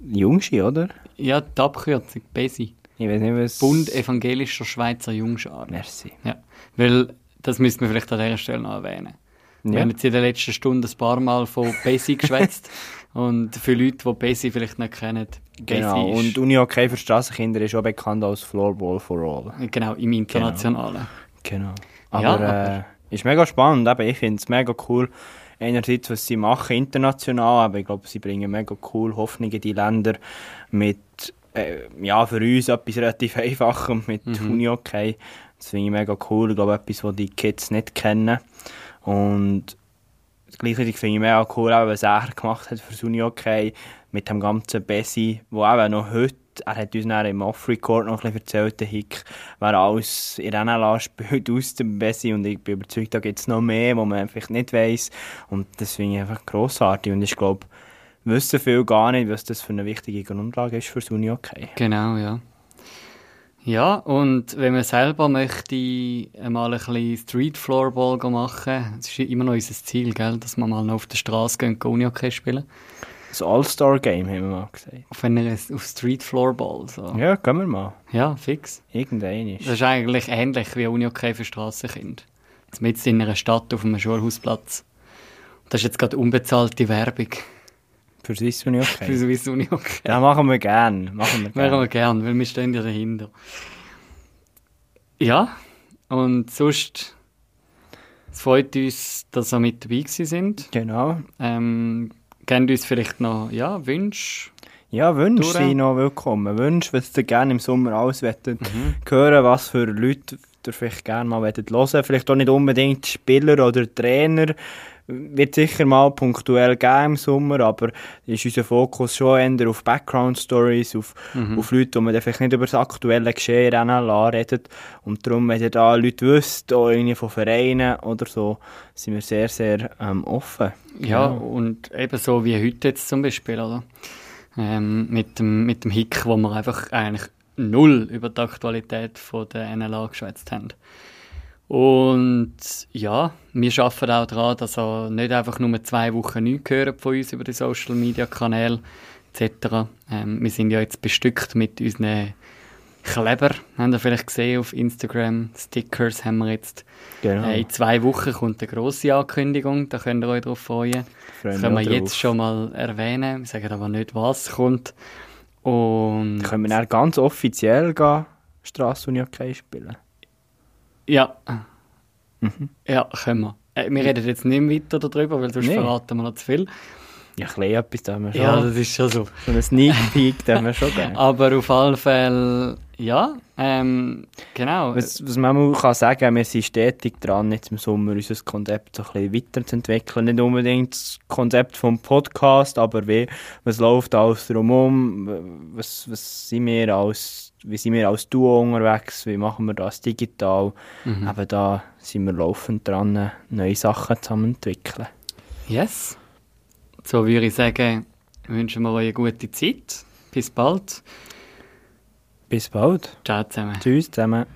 Jungschi, oder? Ja, die Abkürzung, Besi. Ich weiß nicht, was... Bund evangelischer Schweizer Jungschar. Merci. Ja, weil, das müssten wir vielleicht an dieser Stelle noch erwähnen. Ja. Wir haben jetzt in der letzten Stunde ein paar Mal von Besi geschwätzt. Und für Leute, die Besi vielleicht nicht kennen, Genau, und Uni Hockey für Straßenkinder ist auch bekannt als Floorball for All. Genau, im Internationalen. Genau. genau. Aber, ja, aber... Äh, ist mega spannend, aber ich finde es mega cool, einerseits, was sie machen international, aber ich glaube, sie bringen mega cool Hoffnung in die Länder mit, äh, ja, für uns etwas relativ Einfachem mit mhm. Uni-Hockey. Das finde ich mega cool. Ich glaube, etwas, was die Kids nicht kennen. Und gleichzeitig finde ich mega cool, auch, was er gemacht hat für das Uni-Hockey mit dem ganzen Bessi, wo eben noch heute, er hat uns dann im Off-Record noch ein bisschen erzählt, der Hick, wer alles in NLA spielt aus dem Bessi und ich bin überzeugt, da gibt es noch mehr, wo man einfach nicht weiss und das finde ich einfach grossartig und ich glaube, wissen viele gar nicht, was das für eine wichtige Grundlage ist für das Uni-Hockey. Genau, ja. Ja, und wenn man selber möchte mal ein bisschen Street Floorball machen, das ist immer noch unser Ziel, gell, dass wir mal noch auf der Straße gehen und Uni-Hockey spielen. Das All-Star-Game haben wir mal gesagt. Auf, einer, auf Street Floorball. So. Ja, gehen wir mal. Ja, fix. Irgendein ist. Das ist eigentlich ähnlich wie Uni-Hockey für Strassenkinder. Jetzt mit in einer Stadt auf einem Schulhausplatz. Das ist jetzt gerade unbezahlte Werbung. Für Swiss Uni Hockey? Für Swiss Uni Hockey. Ja, machen wir gern. Machen wir gern. Machen wir gern, weil wir stehen ja dahinter. Ja, und sonst es freut uns, dass ihr mit dabei sind. Genau. Ähm, gebt uns vielleicht noch ja, Wünsche. Ja, Wünsche sind noch willkommen. Wünsche, was ihr gerne im Sommer alles mhm. hören was für Leute ihr vielleicht gerne mal hören wollt. Vielleicht auch nicht unbedingt Spieler oder Trainer, wird sicher mal punktuell geben im Sommer, aber ist unser Fokus schon eher auf Background-Stories, auf, mhm. auf Leute, die man vielleicht nicht über das aktuelle Geschehen in NLA redet. Und darum, wenn ihr da Leute wisst, auch irgendwie von Vereinen oder so, sind wir sehr, sehr ähm, offen. Ja, genau. und eben so wie heute jetzt zum Beispiel, oder? Ähm, mit, dem, mit dem Hick, wo wir einfach eigentlich null über die Aktualität von der NLA geschwätzt haben. Und ja, wir arbeiten auch daran, dass er nicht einfach nur zwei Wochen nichts hören von uns über die Social Media Kanäle etc. Ähm, wir sind ja jetzt bestückt mit unseren Kleber, haben ihr vielleicht gesehen auf Instagram. Stickers haben wir jetzt. Genau. Äh, in zwei Wochen kommt eine grosse Ankündigung, da könnt ihr euch darauf freuen. Freuen das können wir jetzt schon mal erwähnen. Wir sagen aber nicht, was kommt. Und können wir dann ganz offiziell gehen, Straße Hockey spielen? Ja. Mhm. Ja, können wir. Äh, wir reden jetzt nicht weiter darüber, weil sonst nee. verraten wir noch zu viel. Ja, ein bisschen etwas da haben wir schon. Ja, das ist schon so. So ein Sneak Peek haben wir schon gegeben. Aber auf alle Fälle, ja, ähm, genau. Was, was man kann sagen wir sind stetig dran, jetzt im Sommer unser Konzept so ein bisschen weiterzuentwickeln. Nicht unbedingt das Konzept vom Podcast, aber wie, was läuft alles drumherum, was, was sind wir als wie sind wir als Duo unterwegs, wie machen wir das digital. Mhm. Aber da sind wir laufend dran, neue Sachen zu entwickeln. Yes. So würde ich sagen, wünschen wir euch eine gute Zeit. Bis bald. Bis bald. Ciao zusammen. Tschüss zusammen.